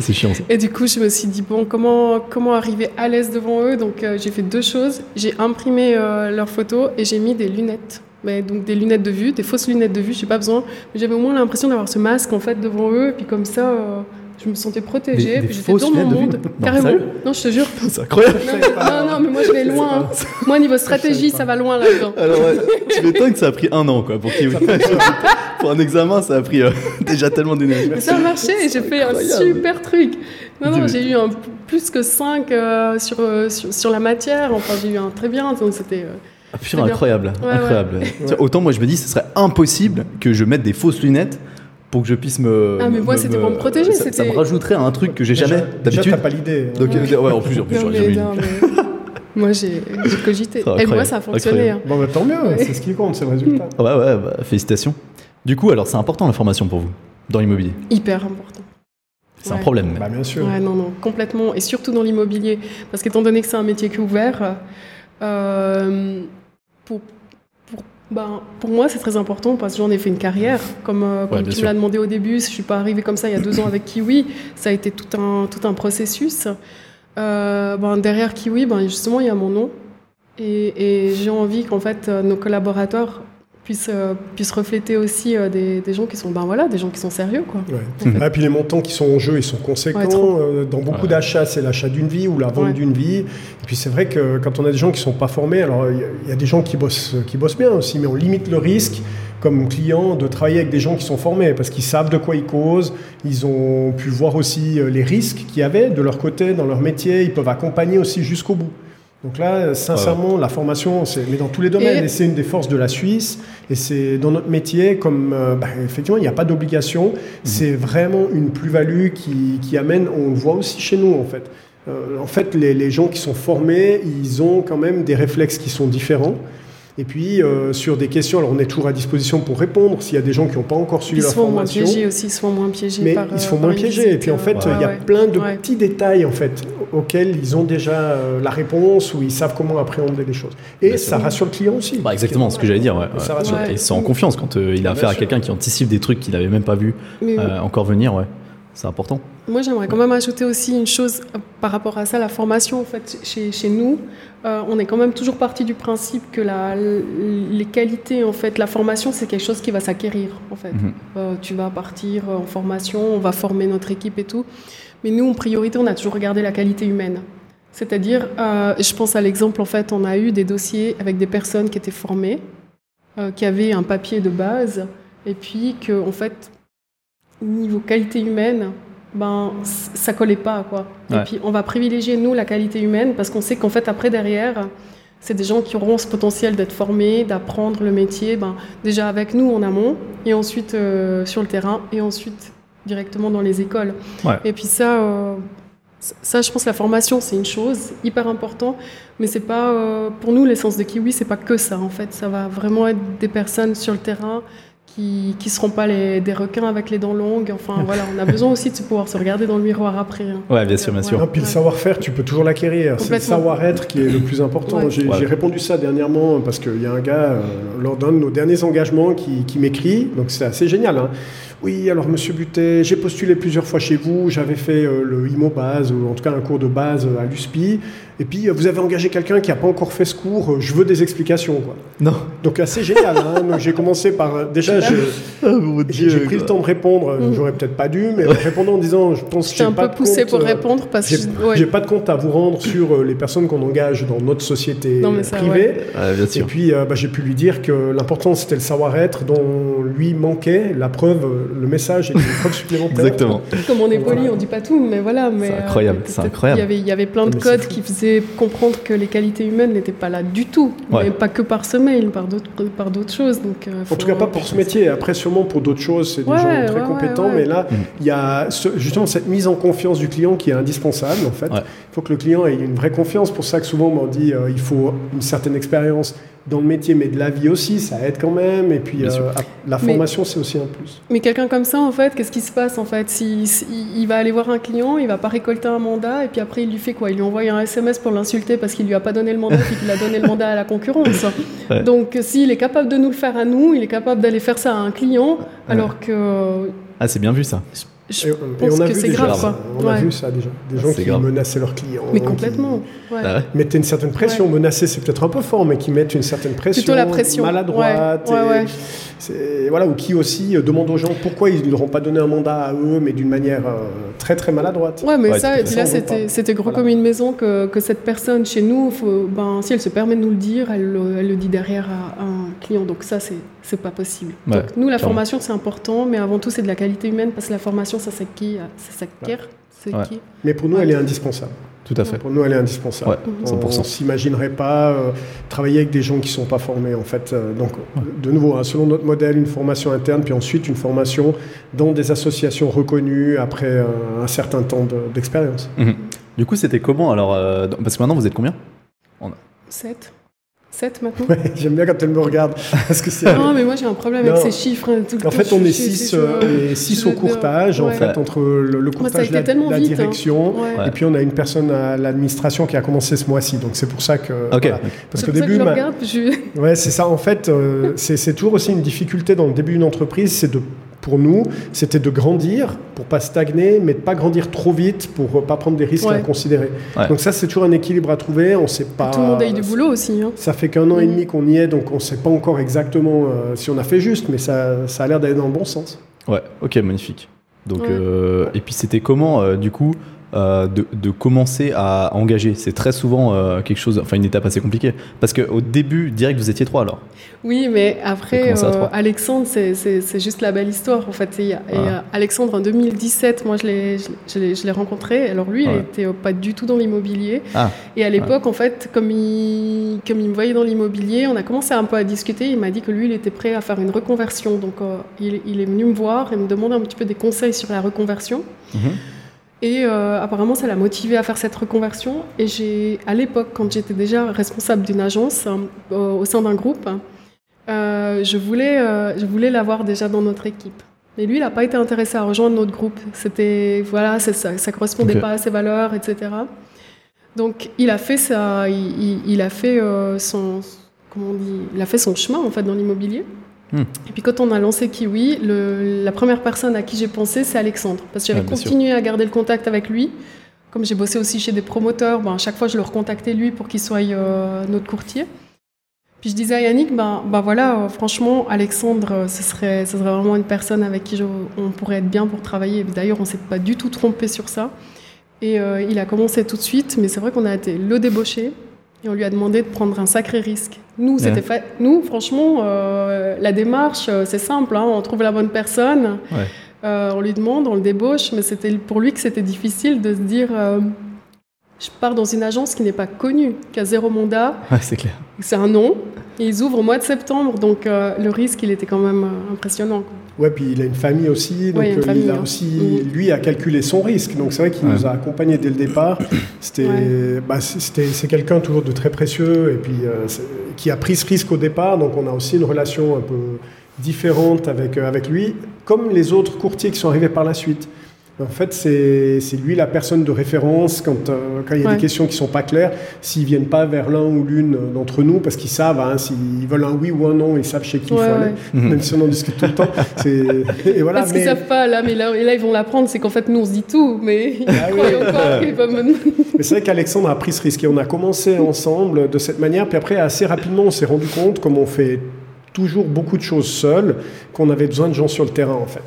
C'est chiant ça. Et du coup, je me suis dit, bon, comment, comment arriver à l'aise devant eux? Donc euh, j'ai fait deux choses. J'ai imprimé euh, leurs photos et j'ai mis des lunettes mais donc des lunettes de vue, des fausses lunettes de vue, j'ai pas besoin. Mais j'avais au moins l'impression d'avoir ce masque en fait devant eux, et puis comme ça, euh, je me sentais protégée, puis j'étais dans mon monde, carrément. Non, je te jure. C'est incroyable. Non, non, mais moi je vais loin. Hein. Moi niveau stratégie, ça va loin là-dedans. Alors ouais, tu m'étonnes que ça a pris un an quoi pour pour un examen, ça a pris euh, déjà tellement d'énergie. Ça a marché, j'ai fait un super truc. Non, non, j'ai eu un plus que 5 euh, sur, sur, sur, la matière. Enfin, j'ai eu un très bien. Donc c'était ah, incroyable, incroyable. Autant moi je me dis, ce serait impossible que je mette des fausses lunettes pour que je puisse me. Ah, mais moi, c'était pour me protéger. Ça, ça, me rajouterait un truc que j'ai jamais. D'habitude. t'as pas l'idée. Donc, ouais. en plus, en plus, j'aurais jamais Moi, j'ai cogité. Et moi, ça a fonctionné. Hein. Bon, bah, tant mieux, c'est ce qui compte, c'est le résultat. Ouais, ouais, bah, félicitations. Du coup, alors, c'est important la formation pour vous, dans l'immobilier? Hyper important. C'est un problème. Bah, bien sûr. Ouais, non, non, complètement. Et surtout dans l'immobilier. Parce qu'étant donné que c'est un métier qui est ouvert, euh, pour, pour, ben, pour moi, c'est très important parce que j'en ai fait une carrière. Comme, euh, tu me l'as demandé au début, je ne suis pas arrivée comme ça il y a deux ans avec Kiwi. Ça a été tout un, tout un processus. Euh, ben, derrière Kiwi, ben, justement, il y a mon nom. Et, et j'ai envie qu'en fait, nos collaborateurs puisse, euh, puisse refléter aussi euh, des, des, gens qui sont ben voilà des gens qui sont sérieux quoi. Ouais. Ah, puis les montants qui sont en jeu ils sont conséquents euh, dans beaucoup d'achats c'est l'achat d'une vie ou la vente d'une vie. Et puis c'est vrai que quand on a des gens qui sont pas formés alors il y, a des gens qui bossent qui bossent bien aussi mais on limite le risque comme client de travailler avec des gens qui sont formés parce qu'ils savent de quoi ils causent ils ont pu voir aussi les risques qu'il y avait de leur côté dans leur métier ils peuvent accompagner aussi jusqu'au bout donc là, sincèrement, la formation, c'est mais dans tous les domaines, et, c'est une des forces de la Suisse. Et c'est dans notre métier, comme euh, bah, effectivement, il n'y a pas d'obligation. Mhm. C'est vraiment une plus-value qui, qui, amène. On le voit aussi chez nous, en fait. Euh, en fait, les, les, gens qui sont formés, ils ont quand même des réflexes qui sont différents. Et puis, euh, sur des questions, alors on est toujours à disposition pour répondre s'il y a des gens qui n'ont pas encore suivi la formation. Ils se font moins piégés aussi, ils se font moins piégés Mais ils se font moins piégés. Et puis, en fait, il y a plein de petits détails, en fait, auxquels ils ont déjà euh, la réponse ou ils savent comment appréhender les choses. Et ça rassure le client aussi. Bah, exactement, ce que j'allais dire. Ça rassure. Et c'est en confiance quand euh, il a affaire à quelqu'un qui anticipe des trucs qu'il n'avait même pas vu encore venir, ouais. C'est important. Moi, j'aimerais quand même ajouter aussi une chose euh, par rapport à ça, la formation. En fait, chez, chez nous, euh, on est quand même toujours parti du principe que la, les qualités, en fait, la formation, c'est quelque chose qui va s'acquérir. En fait, mhm. euh, tu vas partir en formation, on va former notre équipe et tout. Mais nous, en priorité, on a toujours regardé la qualité humaine. C'est-à-dire, je pense à l'exemple, en fait, on a eu des dossiers avec des personnes qui étaient formées, qui avaient un papier de base, et puis que, en fait, niveau qualité humaine, ben, ça collait pas. Quoi. Et puis, on va privilégier, nous, la qualité humaine parce qu'on sait qu'en fait, après, derrière, c'est des gens qui auront ce potentiel d'être formés, d'apprendre le métier, ben, déjà avec nous en amont, et ensuite euh, sur le terrain, et ensuite directement dans les écoles. Et puis ça, euh, ça, je pense, la formation, c'est une chose hyper importante, mais c'est pas, euh, pour nous, l'essence de Kiwi, c'est pas que ça, en fait. Ça va vraiment être des personnes sur le terrain qui ne seront pas les, des requins avec les dents longues. Enfin, voilà, on a besoin aussi de pouvoir se regarder dans le miroir après. Hein. Ouais, bien sûr, bien sûr. puis le savoir-faire, tu peux toujours l'acquérir. C'est le savoir-être qui est le plus important. J'ai répondu ça dernièrement parce qu'il y a un gars, euh, lors d'un de nos derniers engagements, qui, qui m'écrit. Donc c'est assez génial. Hein. Oui, alors Monsieur Butet, j'ai postulé plusieurs fois chez vous, j'avais fait euh, le IMO base, ou en tout cas un cours de base à l'USPI, et puis euh, vous avez engagé quelqu'un qui n'a pas encore fait ce cours, euh, je veux des explications. Quoi. Non. Donc assez génial. Hein. j'ai commencé par... Déjà, ah, j'ai pris le temps de répondre, mm. j'aurais peut-être pas dû, mais répondant en disant, je pense que j'ai un peu poussé pour répondre parce que... J'ai pas de compte à vous rendre sur les personnes qu'on engage dans notre société privée. et puis bah, j'ai pu lui dire que l'important c'était le savoir-être dont lui manquait, la preuve le message et une preuve supplémentaire. Exactement. Comme on est poli, on dit pas tout, mais voilà. C'est euh, incroyable, c'est incroyable. Il y, avait, il y avait plein de codes qui faisaient comprendre que les qualités humaines n'étaient pas là du tout, mais pas que par ce mail, par d'autres, par d'autres choses. Donc, euh, en tout cas, pas pour ce métier. Après, sûrement pour d'autres choses, c'est des gens très compétents, mais là, mm. il y a justement cette mise en confiance du client qui est indispensable. En fait, il faut que le client ait une vraie confiance. Pour ça que souvent, on dit euh, il faut une certaine expérience dans le métier, mais de la vie aussi, ça aide quand même. Et puis, euh, la formation, c'est aussi un plus. Mais quelqu'un comme ça, en fait, qu'est-ce qui se passe en fait? Si, Il va aller voir un client, il va pas récolter un mandat, et puis après, il lui fait quoi? Il lui envoie un SMS pour l'insulter parce qu'il lui a pas donné le mandat, puis qu'il a donné le mandat à la concurrence. Donc, s'il est capable de nous le faire à nous, il est capable d'aller faire ça à un client, alors que. Ah, c'est bien vu ça. Je et, pense on a que c'est grave. On a vu ça déjà. Des gens qui menaçaient leurs clients. Mais complètement. Qui ah mettaient une certaine pression. Menacer, c'est peut-être un peu fort, mais qui mettent une certaine pression. Plutôt la pression. Maladroite. voilà, ou qui aussi euh, demandent aux gens pourquoi ils ne leur ont pas donné un mandat à eux, mais d'une manière euh, très très maladroite. Ouais, mais ça, là, c'était gros comme une maison que, que, cette personne chez nous, faut, ben, si elle se permet de nous le dire, elle, elle le dit derrière à, un client. Donc ça, c'est pas possible. Donc nous, la formation, c'est important, mais avant tout, c'est de la qualité humaine parce que la formation ça s'acquiert. Mais pour nous, elle est indispensable. Tout à fait. Pour nous, elle est indispensable. On ne s'imaginerait pas euh, travailler avec des gens qui ne sont pas formés, en fait. Euh, donc, de nouveau, hein, selon notre modèle, une formation interne, puis ensuite une formation dans des associations reconnues après euh, un certain temps d'expérience. Mhm. Du coup, c'était comment alors Parce que maintenant, vous êtes combien? Sept. 7 maintenant J'aime bien quand elle me regarde. Parce que c'est... Non, mais moi j'ai un problème avec ces chiffres. Hein, en fait, on est 6 euh, au courtage, en fait, entre le, courtage de la, hein. direction, et puis on a une personne à l'administration qui a commencé ce mois-ci. Donc c'est pour ça que. Parce qu'au début. Que je regarde, Ouais, c'est ça. En fait, euh, c'est toujours aussi une difficulté dans le début d'une entreprise, c'est de pour nous, c'était de grandir pour pas stagner, mais de pas grandir trop vite pour pas prendre des risques à considérer. Donc ça, c'est toujours un équilibre à trouver. On sait pas. Tout le monde a eu du boulot aussi. Hein. Ça fait qu'un an et mm. demi qu'on y est, donc on sait pas encore exactement euh, si on a fait juste, mais ça, ça a l'air d'aller dans le bon sens. Ouais. Ok, magnifique. Donc euh, et puis c'était comment euh, du coup euh, de, commencer à engager C'est très souvent euh, quelque chose, enfin une étape assez compliquée. Parce qu'au début, direct, vous étiez trois alors Oui, mais après, euh, Alexandre, c'est juste la belle histoire en fait. Et, ah. Alexandre, en 2017, moi je l'ai rencontré. Alors lui, il n'était pas du tout dans l'immobilier. Ah. Et à l'époque, en fait, comme il, comme il me voyait dans l'immobilier, on a commencé un peu à discuter. Il m'a dit que lui, il était prêt à faire une reconversion. Donc il, est venu me voir et me demander un petit peu des conseils sur la reconversion. Mhm. Et euh, apparemment, ça l'a motivé à faire cette reconversion. Et j'ai, à l'époque, quand j'étais déjà responsable d'une agence euh, au sein d'un groupe, euh, je voulais, je voulais l'avoir déjà dans notre équipe. Mais lui, il n'a pas été intéressé à rejoindre notre groupe. C'était, voilà, ça, ça correspondait pas à ses valeurs, etc. Donc, il a fait ça, il, il a fait son, comment on dit, il a fait son chemin en fait dans l'immobilier. Et puis quand on a lancé Kiwi, la première personne à qui j'ai pensé, c'est Alexandre. Parce que j'avais continué à garder le contact avec lui. Comme j'ai bossé aussi chez des promoteurs, ben, à chaque fois je le recontactais lui pour qu'il soit euh, notre courtier. Puis je disais à Yannick, ben, ben voilà, euh, franchement, Alexandre, euh, ce serait, ce serait vraiment une personne avec qui on pourrait être bien pour travailler. D'ailleurs, on ne s'est pas du tout trompé sur ça. Et il a commencé tout de suite, mais c'est vrai qu'on a été le débauché. Et on lui a demandé de prendre un sacré risque. Nous, c'était. Nous, franchement, euh, la démarche, euh, c'est simple. Hein. on trouve la bonne personne, euh, on lui demande, on le débauche, mais c'était pour lui que c'était difficile de se dire je pars dans une agence qui n'est pas connue, qui a zéro mandat. c'est clair. C'est un nom. Et ils ouvrent au mois de septembre, donc le risque, il était quand même impressionnant. Ouais, puis il a une famille aussi, donc euh, il a hein. aussi, mm. lui, a calculé son risque. Donc c'est vrai qu'il nous a accompagnés dès le départ. C'était, bah, c'est quelqu'un toujours de très précieux et puis euh, qui a pris ce risque au départ. Donc on a aussi une relation un peu différente avec, avec lui, comme les autres courtiers qui sont arrivés par la suite. En fait, c'est lui la personne de référence quand, euh, quand il y a des questions qui ne sont pas claires. S'ils ne viennent pas vers l'un ou l'une d'entre nous, parce qu'ils savent, hein, s'ils veulent un oui ou un non, ils savent chez qui il faut aller, même si on en discute tout le temps. Et voilà, parce qu'ils ne savent pas, là, mais là, et là ils vont l'apprendre, c'est qu'en fait, nous, on se dit tout, mais ah, Mais c'est vrai qu'Alexandre a pris ce risque et on a commencé ensemble de cette manière, puis après, assez rapidement, on s'est rendu compte, comme on fait toujours beaucoup de choses seul, qu'on avait besoin de gens sur le terrain, en fait.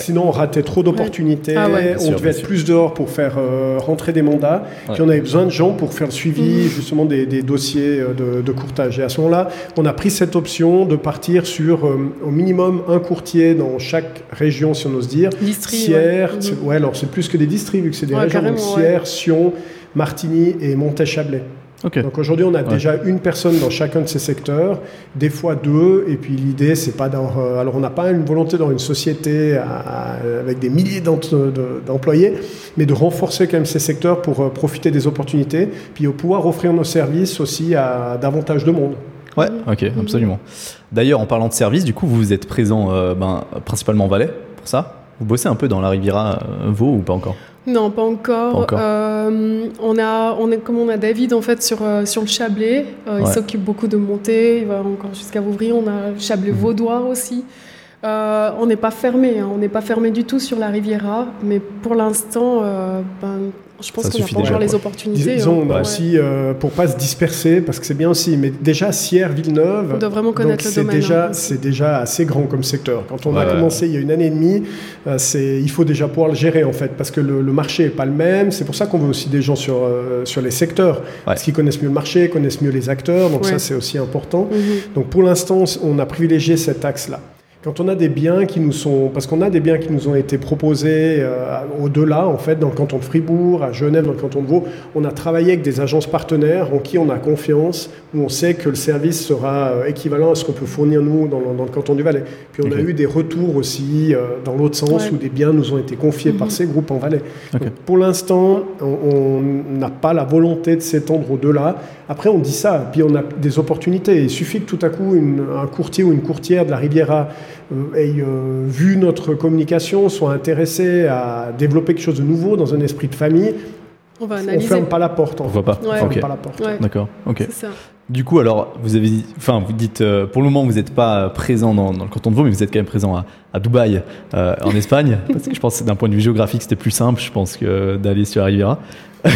Sinon, on ratait trop d'opportunités. Ah on devait être plus dehors pour faire euh, rentrer des mandats. Puis on avait besoin de gens pour faire le suivi justement des, dossiers euh, de, courtage. Et à ce moment-là, on a pris cette option de partir sur euh, au minimum un courtier dans chaque région, si on ose dire. Sierre, mhm. ouais. alors c'est plus que des districts, vu que c'est des régions. Donc Sierre, Sion, Martigny et Montet-Chablais. Donc aujourd'hui, on a déjà une personne dans chacun de ces secteurs, des fois deux, et puis l'idée, c'est pas d'avoir. Euh, alors, on n'a pas une volonté dans une société avec des milliers d'employés, mais de renforcer quand même ces secteurs pour euh, profiter des opportunités, puis pouvoir offrir nos services aussi à davantage de monde. Ouais, ok, absolument. D'ailleurs, en parlant de services, du coup, vous êtes présent euh, ben, principalement en Valais pour ça? Vous bossez un peu dans la Riviera Vaud ou pas encore? Non, pas encore. Euh, on a, on est, comme on a David en fait sur, euh, sur le Chablais, euh, il s'occupe beaucoup de monter, il va encore jusqu'à Vouvry. On a le Chablais mhm. vaudois aussi. On n'est pas fermé, hein. on n'est pas fermé du tout sur la Riviera, mais pour l'instant, ben, je pense qu'on a pas encore les opportunités. Disons, hein. aussi, euh, pour pas se disperser, parce que c'est bien aussi, mais déjà Sierre, Villeneuve, on doit vraiment connaître le domaine. Déjà, hein. C'est déjà assez grand comme secteur. Quand on a commencé il y a une année et demie, euh, c'est, il faut déjà pouvoir le gérer en fait, parce que le, marché est pas le même. C'est pour ça qu'on veut aussi des gens sur, euh, sur les secteurs, parce qu'ils connaissent mieux le marché, connaissent mieux les acteurs, donc ça c'est aussi important. Mhm. Donc pour l'instant, on a privilégié cet axe-là. Quand on a des biens qui nous sont, parce qu'on a des biens qui nous ont été proposés euh, au-delà, en fait, dans le canton de Fribourg, à Genève, dans le canton de Vaud, on a travaillé avec des agences partenaires en qui on a confiance, où on sait que le service sera euh, équivalent à ce qu'on peut fournir nous dans, le canton du Valais. Puis on a eu des retours aussi euh, dans l'autre sens, où des biens nous ont été confiés par mhm. ces groupes en Valais. pour l'instant, on n'a pas la volonté de s'étendre au-delà. Après, on dit ça, puis on a des opportunités. Il suffit que tout à coup, un courtier ou une courtière de la Riviera aient euh, vu notre communication, soient intéressés à développer quelque chose de nouveau dans un esprit de famille, on va analyser. ferme pas la porte. On voit pas. On ferme pas la porte. D'accord. Ok. Du coup, alors, vous avez, enfin, vous dites, euh, pour le moment, vous n'êtes pas présent dans, le canton de Vaud, mais vous êtes quand même présent à, Dubaï, en Espagne, parce que je pense que d'un point de vue géographique, c'était plus simple, je pense, que d'aller sur la Riviera.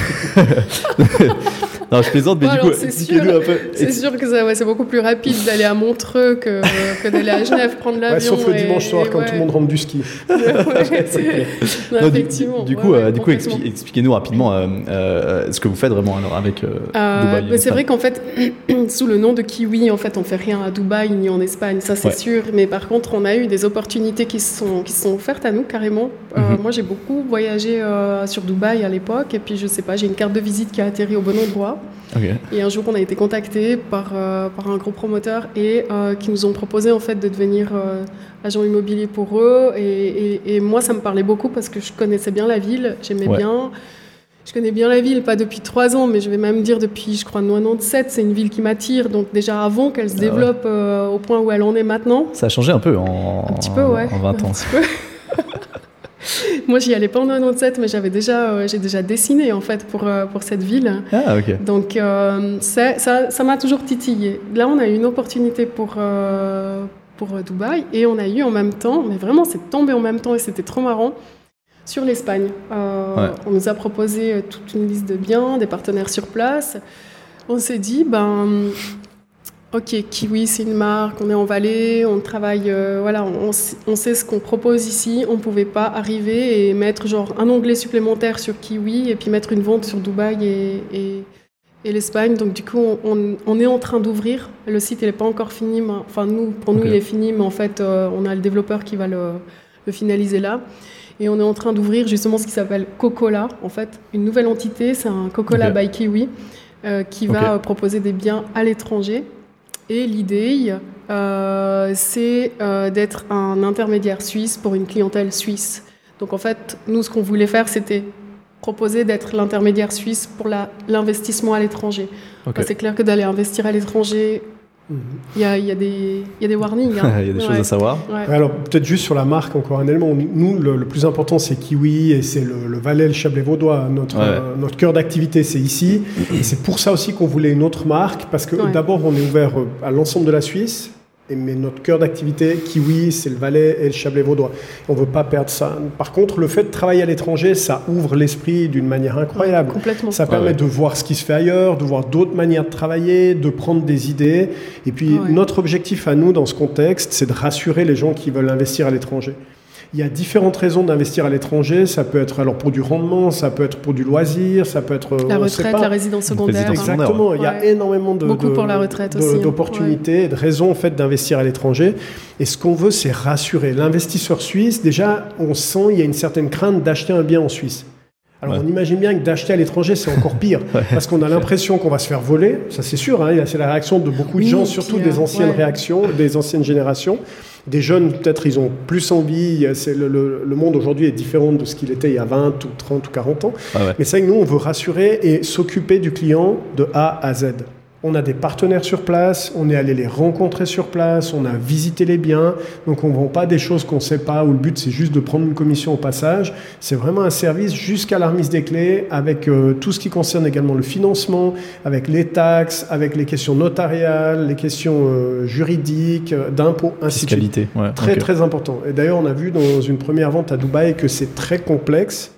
non, je plaisante, mais du coup, c'est sûr, c'est sûr que c'est beaucoup plus rapide d'aller à Montreux que, que d'aller à Genève prendre l'avion. sauf le dimanche soir quand tout le monde rentre du ski. effectivement. Du, coup, euh, du coup expliquez-nous rapidement euh, euh, ce que vous faites vraiment alors avec Dubaï. c'est vrai qu'en fait, sous le nom de Kiwi, en fait, on fait rien à Dubaï ni en Espagne, ça c'est sûr. Mais par contre, on a eu des opportunités qui sont qui sont offertes à nous carrément. Mhm. Moi, j'ai beaucoup voyagé sur Dubaï à l'époque, et puis je sais pas, j'ai une carte de visite qui a atterri au bon endroit. Et un jour, on a été contacté par, euh, par un gros promoteur et euh, qui nous ont proposé en fait de devenir euh, agent immobilier pour eux. Et, et, moi, ça me parlait beaucoup parce que je connaissais bien la ville, j'aimais bien. Je connais bien la ville, pas depuis trois ans, mais je vais même dire depuis, je crois, 97. C'est une ville qui m'attire. Donc déjà avant qu'elle se ah développe au point où elle en est maintenant. Ça a changé un peu en, un petit peu, ouais. en 20 ans. Moi, j'y allais pas en 97, mais j'avais déjà, euh, j'ai déjà dessiné en fait pour, euh, pour cette ville. Ah, ok. Donc, euh, ça, ça m'a toujours titillé. Là, on a eu une opportunité pour, pour Dubaï et on a eu en même temps, mais vraiment, c'est tombé en même temps et c'était trop marrant, sur l'Espagne. On nous a proposé toute une liste de biens, des partenaires sur place. On s'est dit, ben Ok, Kiwi, c'est une marque, on est en vallée, on travaille, euh, voilà, on, sait ce qu'on propose ici. On ne pouvait pas arriver et mettre genre un onglet supplémentaire sur Kiwi et puis mettre une vente sur Dubaï et, et, l'Espagne. Donc du coup, on, est en train d'ouvrir. Le site, il n'est pas encore fini. enfin, nous, pour nous, il est fini, mais en fait, euh, on a le développeur qui va le, finaliser là. Et on est en train d'ouvrir justement ce qui s'appelle Cocola, en fait, une nouvelle entité. C'est un Cocola by Kiwi euh, qui va proposer des biens à l'étranger et l'idée, euh, c'est euh, d'être un intermédiaire suisse pour une clientèle suisse. Donc en fait, nous, ce qu'on voulait faire, c'était proposer d'être l'intermédiaire suisse pour l'investissement à l'étranger. C'est clair que d'aller investir à l'étranger, Il y, a, il, y a des, il y a des warnings. Hein. il y a des choses à savoir. Alors, peut-être juste sur la marque, encore un élément. Nous, le, plus important, c'est Kiwi et c'est le, le Valais, le Chablais Vaudois. Notre, notre cœur d'activité, c'est ici. et c'est pour ça aussi qu'on voulait une autre marque, parce que d'abord, on est ouvert à l'ensemble de la Suisse mais notre cœur d'activité, Kiwi, c'est le Valais et le Chablais vaudois. On ne veut pas perdre ça. Par contre, le fait de travailler à l'étranger, ça ouvre l'esprit d'une manière incroyable. complètement. Ça permet de voir ce qui se fait ailleurs, de voir d'autres manières de travailler, de prendre des idées. Et puis, notre objectif à nous, dans ce contexte, c'est de rassurer les gens qui veulent investir à l'étranger. Il y a différentes raisons d'investir à l'étranger. Ça peut être alors pour du rendement, ça peut être pour du loisir, ça peut être la retraite, la résidence secondaire. Exactement. Il y a énormément de beaucoup pour la retraite aussi. D'opportunités, de raisons en fait d'investir à l'étranger. Et ce qu'on veut, c'est rassurer l'investisseur suisse. Déjà, on sent il y a une certaine crainte d'acheter un bien en Suisse. Alors on imagine bien que d'acheter à l'étranger, c'est encore pire, parce qu'on a l'impression qu'on va se faire voler, ça c'est sûr, hein, c'est la réaction de beaucoup de gens, surtout des euh, anciennes réactions, des anciennes générations. Des jeunes, peut-être, ils ont plus envie. C'est le, le, monde aujourd'hui est différent de ce qu'il était il y a 20 ou 30 ou 40 ans. Mais c'est que nous, on veut rassurer et s'occuper du client de A à Z. On a des partenaires sur place, on est allé les rencontrer sur place, on a visité les biens, donc on ne vend pas des choses qu'on ne sait pas, où le but c'est juste de prendre une commission au passage. C'est vraiment un service jusqu'à la remise des clés, avec euh, tout ce qui concerne également le financement, avec les taxes, avec les questions notariales, les questions euh, juridiques, euh, d'impôts, ainsi de suite. Très très important. Et d'ailleurs on a vu dans une première vente à Dubaï que c'est très complexe.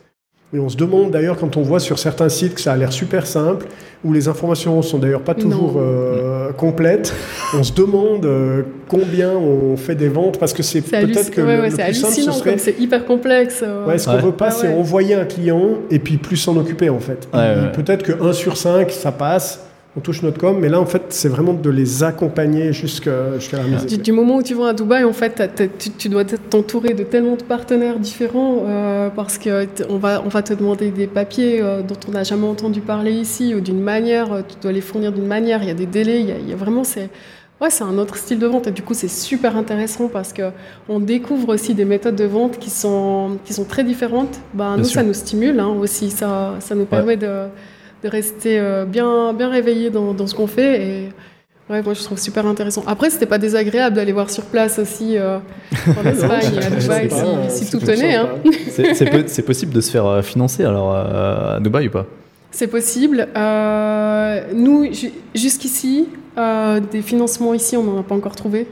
Et on se demande d'ailleurs quand on voit sur certains sites que ça a l'air super simple, où les informations sont d'ailleurs pas toujours euh, complètes. On se demande euh, combien on fait des ventes parce que c'est peut-être que le, plus simple ce serait. C'est hyper complexe. Ouais, ce qu'on veut pas, c'est envoyer un client et puis plus s'en occuper en fait. Peut-être que 1 sur 5 ça passe on touche notre com, mais là, en fait, c'est vraiment de les accompagner jusqu'à la mise. Du, du, moment où tu vas à Dubaï, en fait, tu, dois t'entourer de tellement de partenaires différents euh, parce qu'on va, on va te demander des papiers euh, dont on n'a jamais entendu parler ici ou d'une manière, euh, tu dois les fournir d'une manière, il y a des délais, il y a, vraiment, c'est... Ouais, c'est un autre style de vente. Et du coup c'est super intéressant parce que on découvre aussi des méthodes de vente qui sont qui sont très différentes. Ben, nous ça nous stimule hein, aussi, ça ça nous permet de de rester euh, bien, bien réveillé dans, dans ce qu'on fait. Et ouais, moi, je trouve super intéressant. Après, c'était pas désagréable d'aller voir sur place aussi euh, en Espagne et à Dubaï si, tout tenait. Hein. C'est possible de se faire euh, financer alors à Dubaï ou pas? C'est possible. nous, jusqu'ici, des financements ici, on n'en a pas encore trouvé.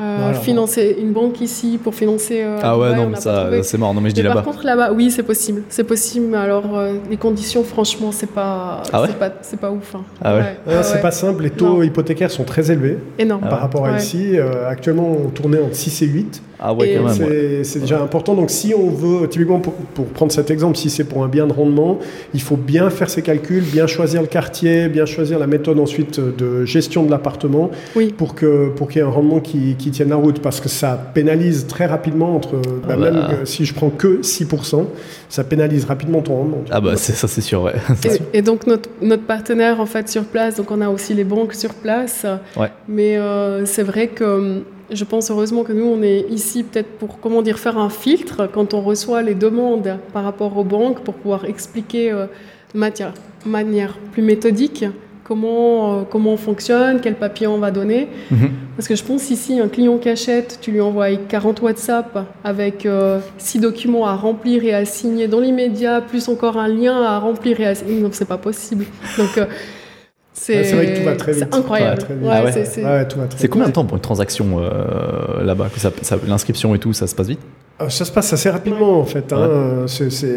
Euh, financer une banque ici pour financer. Euh, ah ouais, non, ça, c'est mort. Non, mais je dis là-bas. Par contre, là-bas, oui, c'est possible. C'est possible. Alors, euh, les conditions, franchement, c'est pas, ah c'est pas, c'est pas ouf. Hein. Ah ouais. Ah c'est pas simple. Les taux hypothécaires sont très élevés. Énorme. Par rapport à ici, actuellement, on tournait entre 6 et 8. Ah ouais, quand même. C'est déjà important. Donc, si on veut, typiquement, pour, pour prendre cet exemple, si c'est pour un bien de rendement, il faut bien faire ses calculs, bien choisir le quartier, bien choisir la méthode ensuite de gestion de l'appartement oui. pour que pour qu'il y ait un rendement qui, qui, tienne la route. Parce que ça pénalise très rapidement entre. Bah, même si je prends que 6%, ça pénalise rapidement ton rendement. Ah bah c'est ça, c'est sûr, ouais. Et, et, donc, notre, notre partenaire, en fait, sur place, donc on a aussi les banques sur place. Ouais. Mais euh, c'est vrai que je pense heureusement que nous, on est ici peut-être pour, comment dire, faire un filtre quand on reçoit les demandes par rapport aux banques pour pouvoir expliquer euh, matière, manière plus méthodique comment, euh, comment on fonctionne, quel papier on va donner. Mhm. Parce que je pense ici, un client qui achète, tu lui envoies 40 WhatsApp avec euh, 6 documents à remplir et à signer dans l'immédiat, plus encore un lien à remplir et à signer. Non, c'est pas possible. Donc, euh, c'est vrai que tout va très vite. C'est incroyable. c'est combien de temps pour une transaction euh, là-bas L'inscription et tout, ça se passe vite? Euh, ça se passe assez rapidement en fait. Hein.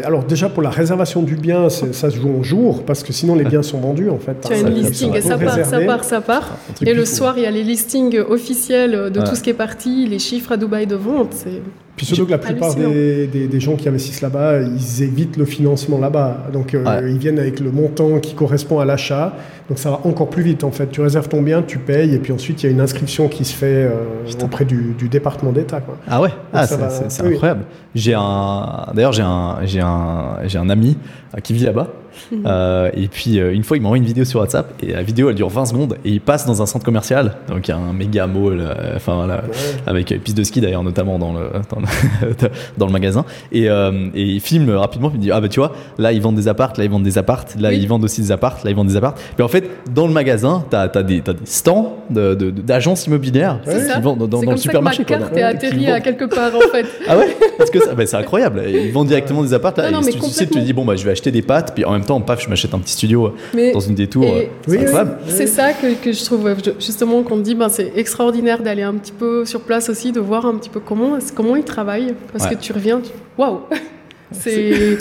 Alors déjà pour la réservation du bien, ça se joue en jour parce que sinon les biens sont vendus en fait. Tu as une listing et ça part, ça part, ça part. Et le soir il y a les listings officiels de tout ce qui est parti, les chiffres à Dubaï de vente. Puis surtout que la plupart des, des, gens qui investissent là-bas, ils évitent le financement là-bas. Donc euh, ils viennent avec le montant qui correspond à l'achat. Donc ça va encore plus vite en fait. Tu réserves ton bien, tu payes et puis ensuite il y a une inscription qui se fait euh, auprès du, du département d'État. Ah ouais, ah, c'est incroyable. J'ai un, d'ailleurs j'ai un, j'ai un, j'ai un ami euh, qui vit là-bas Euh, et puis une fois, il m'a envoyé une vidéo sur WhatsApp et la vidéo elle dure 20 secondes et il passe dans un centre commercial, donc il y a un méga mall, enfin voilà, avec piste de ski d'ailleurs notamment dans le dans le, magasin et, et, il filme rapidement, il me dit ah bah tu vois, là ils vendent des appartes, là ils vendent des appartes, là ils vendent aussi des appartes, là ils vendent des appartes. Mais en fait, dans le magasin, tu as, des, des stands d'agences de, immobilières qui vendent dans, dans, le supermarché. C'est comme ça atterri à quelque part en fait. ah ouais? Parce que bah, c'est incroyable. Ils vendent directement des apparts là. et si tu sais, tu te dis bon bah je vais acheter des pâtes, puis en même temps, paf, je m'achète un petit studio dans une des tours. C'est incroyable. C'est ça que, que, je trouve justement qu'on dit ben, c'est extraordinaire d'aller un petit peu sur place aussi, de voir un petit peu comment comment ils travaillent, parce que tu reviens, waouh. C'est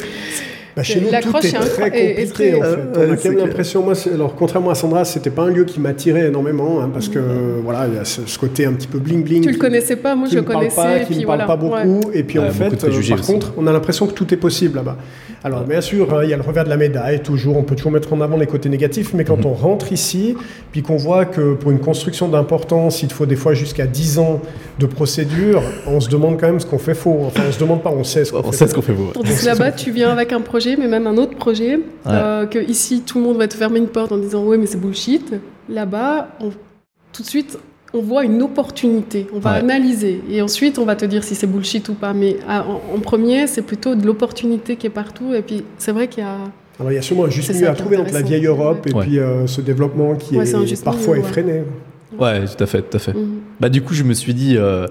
bah, chez nous, tout est très compliqué. en fait. On a quand même l'impression, moi, alors contrairement à Sandra, c'était pas un lieu qui m'attirait énormément, hein, parce que voilà, il y a ce, côté un petit peu bling bling. Tu le connaissais pas, moi je le connaissais. Pas, qui ne parle pas beaucoup, et puis en fait, euh, par contre, on a l'impression que tout est possible là-bas. Alors bien sûr, hein, il y a le revers de la médaille, toujours, on peut toujours mettre en avant les côtés négatifs, mais quand mhm. on rentre ici, puis qu'on voit que pour une construction d'importance, il faut des fois jusqu'à 10 ans de procédure, on se demande quand même ce qu'on fait faux. Enfin, on se demande pas, on sait ce qu'on fait, fait faux. Tandis là-bas, tu viens avec un projet, mais même un autre projet, euh, que ici, tout le monde va te fermer une porte en disant ouais, mais c'est bullshit. Là-bas, tout de suite, on voit une opportunité, on va analyser et ensuite on va te dire si c'est bullshit ou pas. Mais ah, en, premier, c'est plutôt de l'opportunité qui est partout. Et puis c'est vrai qu'il y a. Alors, il y a sûrement un juste milieu à trouver entre la vieille Europe et puis euh, ce développement qui est, parfois effréné. Ouais, tout à fait, tout à fait. Mhm. Bah du coup, je me suis dit. Euh,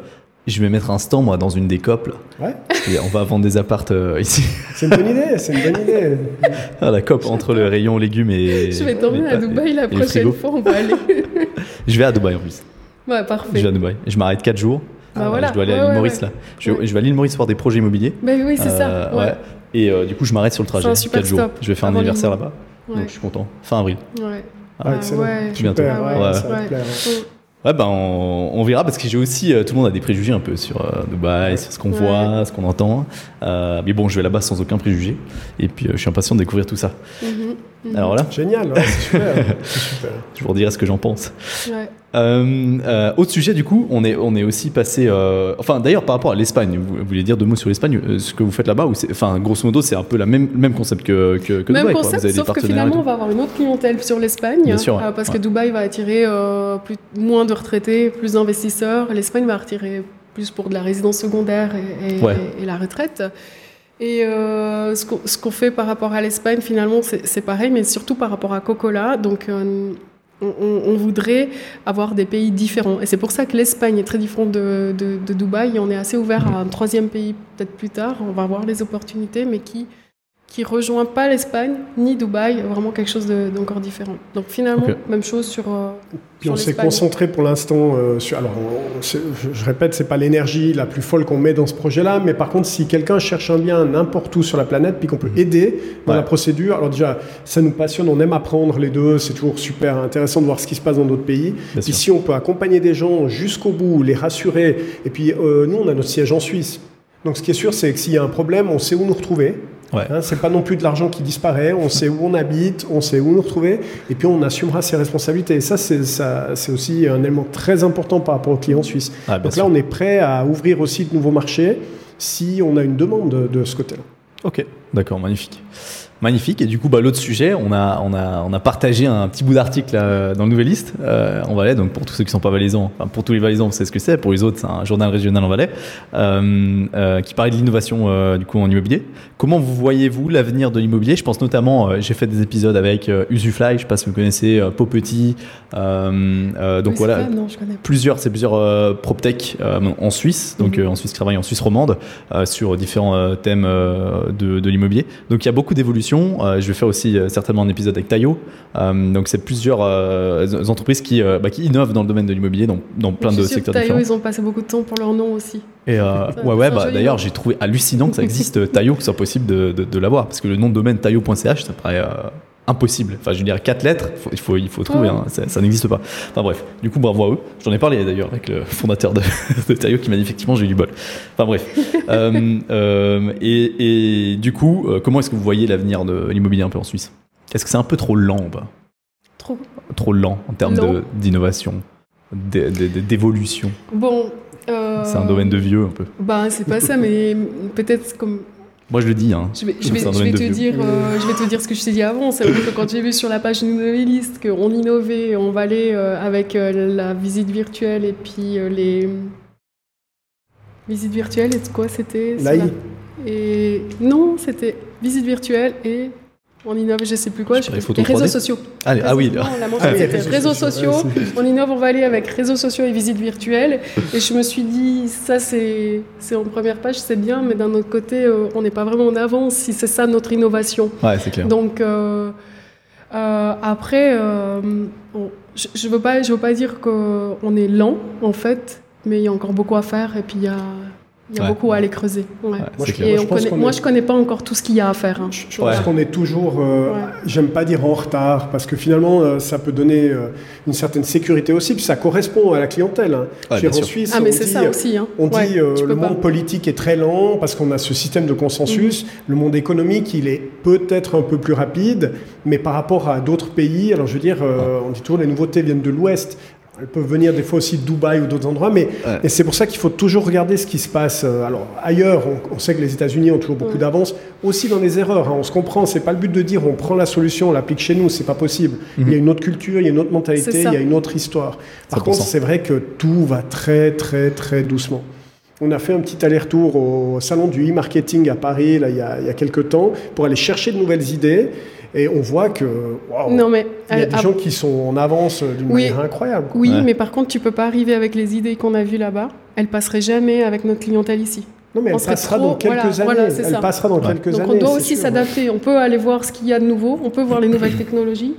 je vais mettre un stand, moi, dans une des copes. Ouais. Et on va vendre des appartes euh, ici. C'est une bonne idée, c'est une bonne idée. Ah, la COP entre le rayon légumes et. Je vais t'emmener à Dubaï la prochaine fois, on va aller. je vais à Dubaï en plus. Ouais, parfait. Je vais à Dubaï. Je m'arrête 4 jours. Bah, voilà. Je dois aller à l'île Maurice là. Je, je, vais à l'île Maurice voir des projets immobiliers. Bah oui, c'est ça. Euh, ouais. Et euh, du coup, je m'arrête sur le trajet. 4 jours. Je vais faire un anniversaire là-bas. Donc je suis content. Fin avril. Ouais. Ah, excellent. Ouais. Bientôt. Ouais, Ouais, ben on, verra parce que j'ai aussi, euh, tout le monde a des préjugés un peu sur euh, Dubaï, sur ce qu'on voit, ce qu'on entend. Euh, mais bon, je vais là-bas sans aucun préjugé. Et puis, je suis impatient de découvrir tout ça. Mm-hmm. Mm-hmm. Alors là. Génial, c'est super. super. Je vous redirai ce que j'en pense. Ouais. Euh, euh, autre sujet, du coup, on est, on est aussi passé. Euh, enfin, d'ailleurs, par rapport à l'Espagne, vous, voulez dire deux mots sur l'Espagne Ce que vous faites là-bas, enfin, grosso modo, c'est un peu le même, même concept que, que, que même Dubaï. concept, sauf que finalement, on va avoir une autre clientèle sur l'Espagne. parce que Dubaï va attirer plus, moins de retraités, plus d'investisseurs. L'Espagne va attirer plus pour de la résidence secondaire et, et, la retraite. Et ce qu'on fait par rapport à l'Espagne, finalement, c'est pareil, mais surtout par rapport à Coca-Cola. Donc, on, voudrait avoir des pays différents. Et c'est pour ça que l'Espagne est très différente de, de, de, Dubaï. On est assez ouvert à un troisième pays peut-être plus tard. On va voir les opportunités, mais qui qui rejoint pas l'Espagne ni Dubaï, vraiment quelque chose d'encore différent. Donc finalement, même chose sur. Euh, Puis on s'est concentré pour l'instant euh, sur. Alors, je, répète, c'est pas l'énergie la plus folle qu'on met dans ce projet-là, mais par contre, si quelqu'un cherche un bien n'importe où sur la planète, puis qu'on peut mhm. aider dans la procédure, alors déjà, ça nous passionne, on aime apprendre les deux, c'est toujours super intéressant de voir ce qui se passe dans d'autres pays. Puis si on peut accompagner des gens jusqu'au bout, les rassurer, et puis euh, nous, on a notre siège en Suisse. Donc ce qui est sûr, c'est que s'il y a un problème, on sait où nous retrouver. Ouais. Hein, c'est pas non plus de l'argent qui disparaît, on sait où on habite, on sait où nous retrouver, et puis on assumera ses responsabilités. Et ça, c'est, ça, c'est aussi un élément très important par rapport aux clients suisses. Ah, Donc là, on est prêt à ouvrir aussi de nouveaux marchés si on a une demande de, de ce côté-là. Ok, d'accord, magnifique. Magnifique. Et du coup, bah, l'autre sujet, on a, on, a, on a partagé un petit bout d'article dans le Nouvelliste euh, en Valais. Donc, pour tous ceux qui ne sont pas valaisans, enfin, pour tous les valaisans, vous savez ce que c'est. Pour les autres, c'est un journal régional en Valais euh, euh, qui parlait de l'innovation euh, du coup en immobilier. Comment vous voyez-vous l'avenir de l'immobilier? Je pense notamment, j'ai fait des épisodes avec Usufly, je ne sais pas si vous connaissez, Popetit. donc voilà, plusieurs, c'est plusieurs PropTech en Suisse, donc mhm. en Suisse qui travaillent en Suisse romande sur différents thèmes de, de l'immobilier. Donc il y a beaucoup d'évolutions euh, je vais faire aussi euh, certainement un épisode avec Tayo. Euh, donc, c'est plusieurs entreprises qui, bah, qui innovent dans le domaine de l'immobilier, dans, dans plein de secteurs Tayo, ils ont passé beaucoup de temps pour leur nom aussi. Et ouais, ouais, bah, d'ailleurs, j'ai trouvé hallucinant que ça existe Tayo, que ce soit possible de, de, l'avoir. Parce que le nom de domaine tayo.ch, ça paraît impossible. Enfin, je veux dire, quatre lettres, il faut, il faut trouver, hein. ça, n'existe pas. Enfin bref, du coup, bravo à eux. J'en ai parlé d'ailleurs avec le fondateur de, de qui m'a dit effectivement j'ai eu du bol. Enfin bref. Euh, euh, et, et, du coup, euh, comment est-ce que vous voyez l'avenir de l'immobilier un peu en Suisse? Est-ce que c'est un peu trop lent ou Trop. Trop lent en termes d'innovation, d'évolution? Bon. c'est un domaine de vieux un peu. Bah, c'est pas ça, mais peut-être comme Moi, je le dis. Hein. Je vais, je vais, je vais te dire, euh, je vais te dire ce que je t'ai dit avant. C'est vrai que quand j'ai vu sur la page Nouvelliste qu'on innovait, on va aller euh, avec euh, la visite virtuelle et puis les visites virtuelles. Et quoi c'était? L'AI. Et non, c'était visite virtuelle et on innove, je sais plus quoi. Je les réseaux sociaux. Ah, ah oui. Non, la ah, réseaux, réseaux sociaux. on innove, on va aller avec réseaux sociaux et visites virtuelles. Et je me suis dit, ça c'est en première page, c'est bien, mais d'un autre côté, euh, on n'est pas vraiment en avance si c'est ça notre innovation. Ouais, c'est clair. Donc euh, euh, après, je, je veux pas, je veux pas dire qu'on est lent en fait, mais il y a encore beaucoup à faire. Et puis il y a il y a beaucoup à aller creuser. moi, je, moi, connais pas encore tout ce qu'il y a à faire. Hein. Je, pense qu'on est toujours, euh, j'aime pas dire en retard, parce que finalement, euh, ça peut donner euh, une certaine sécurité aussi, puis ça correspond à la clientèle. Hein. en Suisse, ah, mais c'est ça aussi. Hein. On dit le monde politique est très lent parce qu'on a ce système de consensus. Mhm. Le monde économique, il est peut-être un peu plus rapide, mais par rapport à d'autres pays, alors je veux dire, on dit toujours les nouveautés viennent de l'Ouest. Elles peuvent venir des fois aussi de Dubaï ou d'autres endroits, mais et c'est pour ça qu'il faut toujours regarder ce qui se passe. Euh, alors ailleurs, on, sait que les États-Unis ont toujours beaucoup d'avance, aussi dans les erreurs. Hein. on se comprend. C'est pas le but de dire on prend la solution, on l'applique chez nous. C'est pas possible. Il y a mhm. une autre culture, il y a une autre mentalité, il y a une autre histoire. Par contre, c'est vrai que tout va très très très doucement. On a fait un petit aller-retour au salon du e-marketing à Paris là, il, y a, il y a quelques temps pour aller chercher de nouvelles idées. Et on voit que non, mais, il y a des gens qui sont en avance d'une manière incroyable. Oui, mais par contre, tu peux pas arriver avec les idées qu'on a vues là-bas. Elles passeraient jamais avec notre clientèle ici. Non, mais elle passera, dans quelques années. elle passera dans quelques années. Donc on doit aussi s'adapter. On peut aller voir ce qu'il y a de nouveau. On peut voir les nouvelles technologies.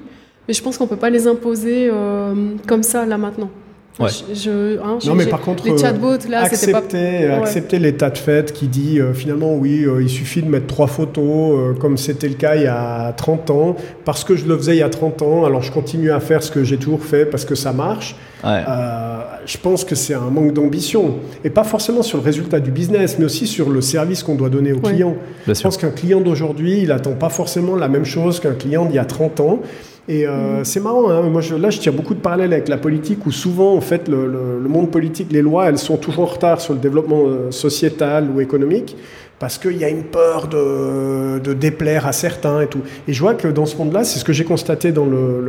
Mais je pense qu'on peut pas les imposer euh, comme ça là maintenant. Ouais. Je, hein, non, mais par contre, les chatbots, là, accepter, pas... accepter l'état de fait qui dit euh, finalement, oui, euh, il suffit de mettre trois photos, euh, comme c'était le cas il y a 30 ans, parce que je le faisais il y a 30 ans, alors je continue à faire ce que j'ai toujours fait parce que ça marche. je pense que c'est un manque d'ambition. Et pas forcément sur le résultat du business, mais aussi sur le service qu'on doit donner au client. Je pense qu'un client d'aujourd'hui, il attend pas forcément la même chose qu'un client d'il y a 30 ans. Et euh, c'est marrant, hein. moi là je tiens beaucoup de parallèles avec la politique où souvent en fait le, monde politique, les lois, elles sont toujours en retard sur le développement euh, sociétal ou économique parce qu'il y a une peur de, déplaire à certains et tout. Et je vois que dans ce monde-là, c'est ce que j'ai constaté dans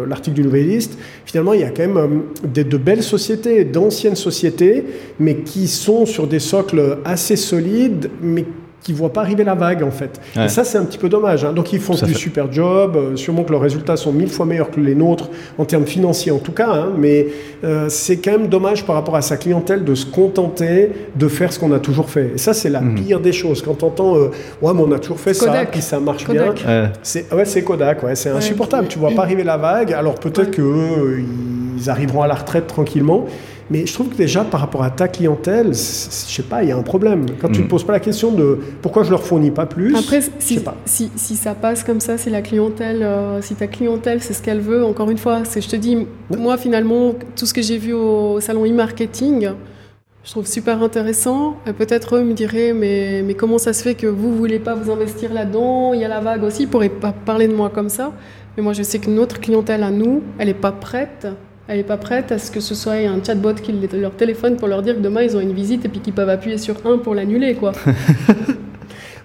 l'article du Nouvelliste, finalement il y a quand même euh, de belles sociétés, d'anciennes sociétés, mais qui sont sur des socles assez solides, mais qui ne voient pas arriver la vague en fait. Et ça c'est un petit peu dommage. Hein. Donc ils font du super job, euh, sûrement que leurs résultats sont mille fois meilleurs que les nôtres en termes financiers en tout cas, hein. mais euh, c'est quand même dommage par rapport à sa clientèle de se contenter de faire ce qu'on a toujours fait. Et ça c'est la mhm. pire des choses. Quand on entend euh, ouais mais on a toujours fait ça, puis ça marche bien, c'est ouais c'est Kodak, ouais, c'est insupportable. Tu vois pas arriver la vague, alors peut-être que ils arriveront à la retraite tranquillement. Mais je trouve que déjà, par rapport à ta clientèle, je sais pas, il y a un problème. Quand tu ne mm. poses pas la question de pourquoi je leur fournis pas plus, Après, si, pas. Si, si, ça passe comme ça, si la clientèle, euh, si ta clientèle, c'est ce qu'elle veut, encore une fois, je te dis, moi, finalement, tout ce que j'ai vu au salon e-marketing, je trouve super intéressant. Peut-être eux me diraient, mais, mais comment ça se fait que vous ne voulez pas vous investir là-dedans? Il y a la vague aussi, ils ne pourraient pas parler de moi comme ça. Mais moi, je sais que notre clientèle à nous, elle n'est pas prête elle n'est pas prête à ce que ce soit un chatbot qui leur téléphone pour leur dire que demain ils ont une visite et puis qu'ils peuvent appuyer sur un pour l'annuler, quoi.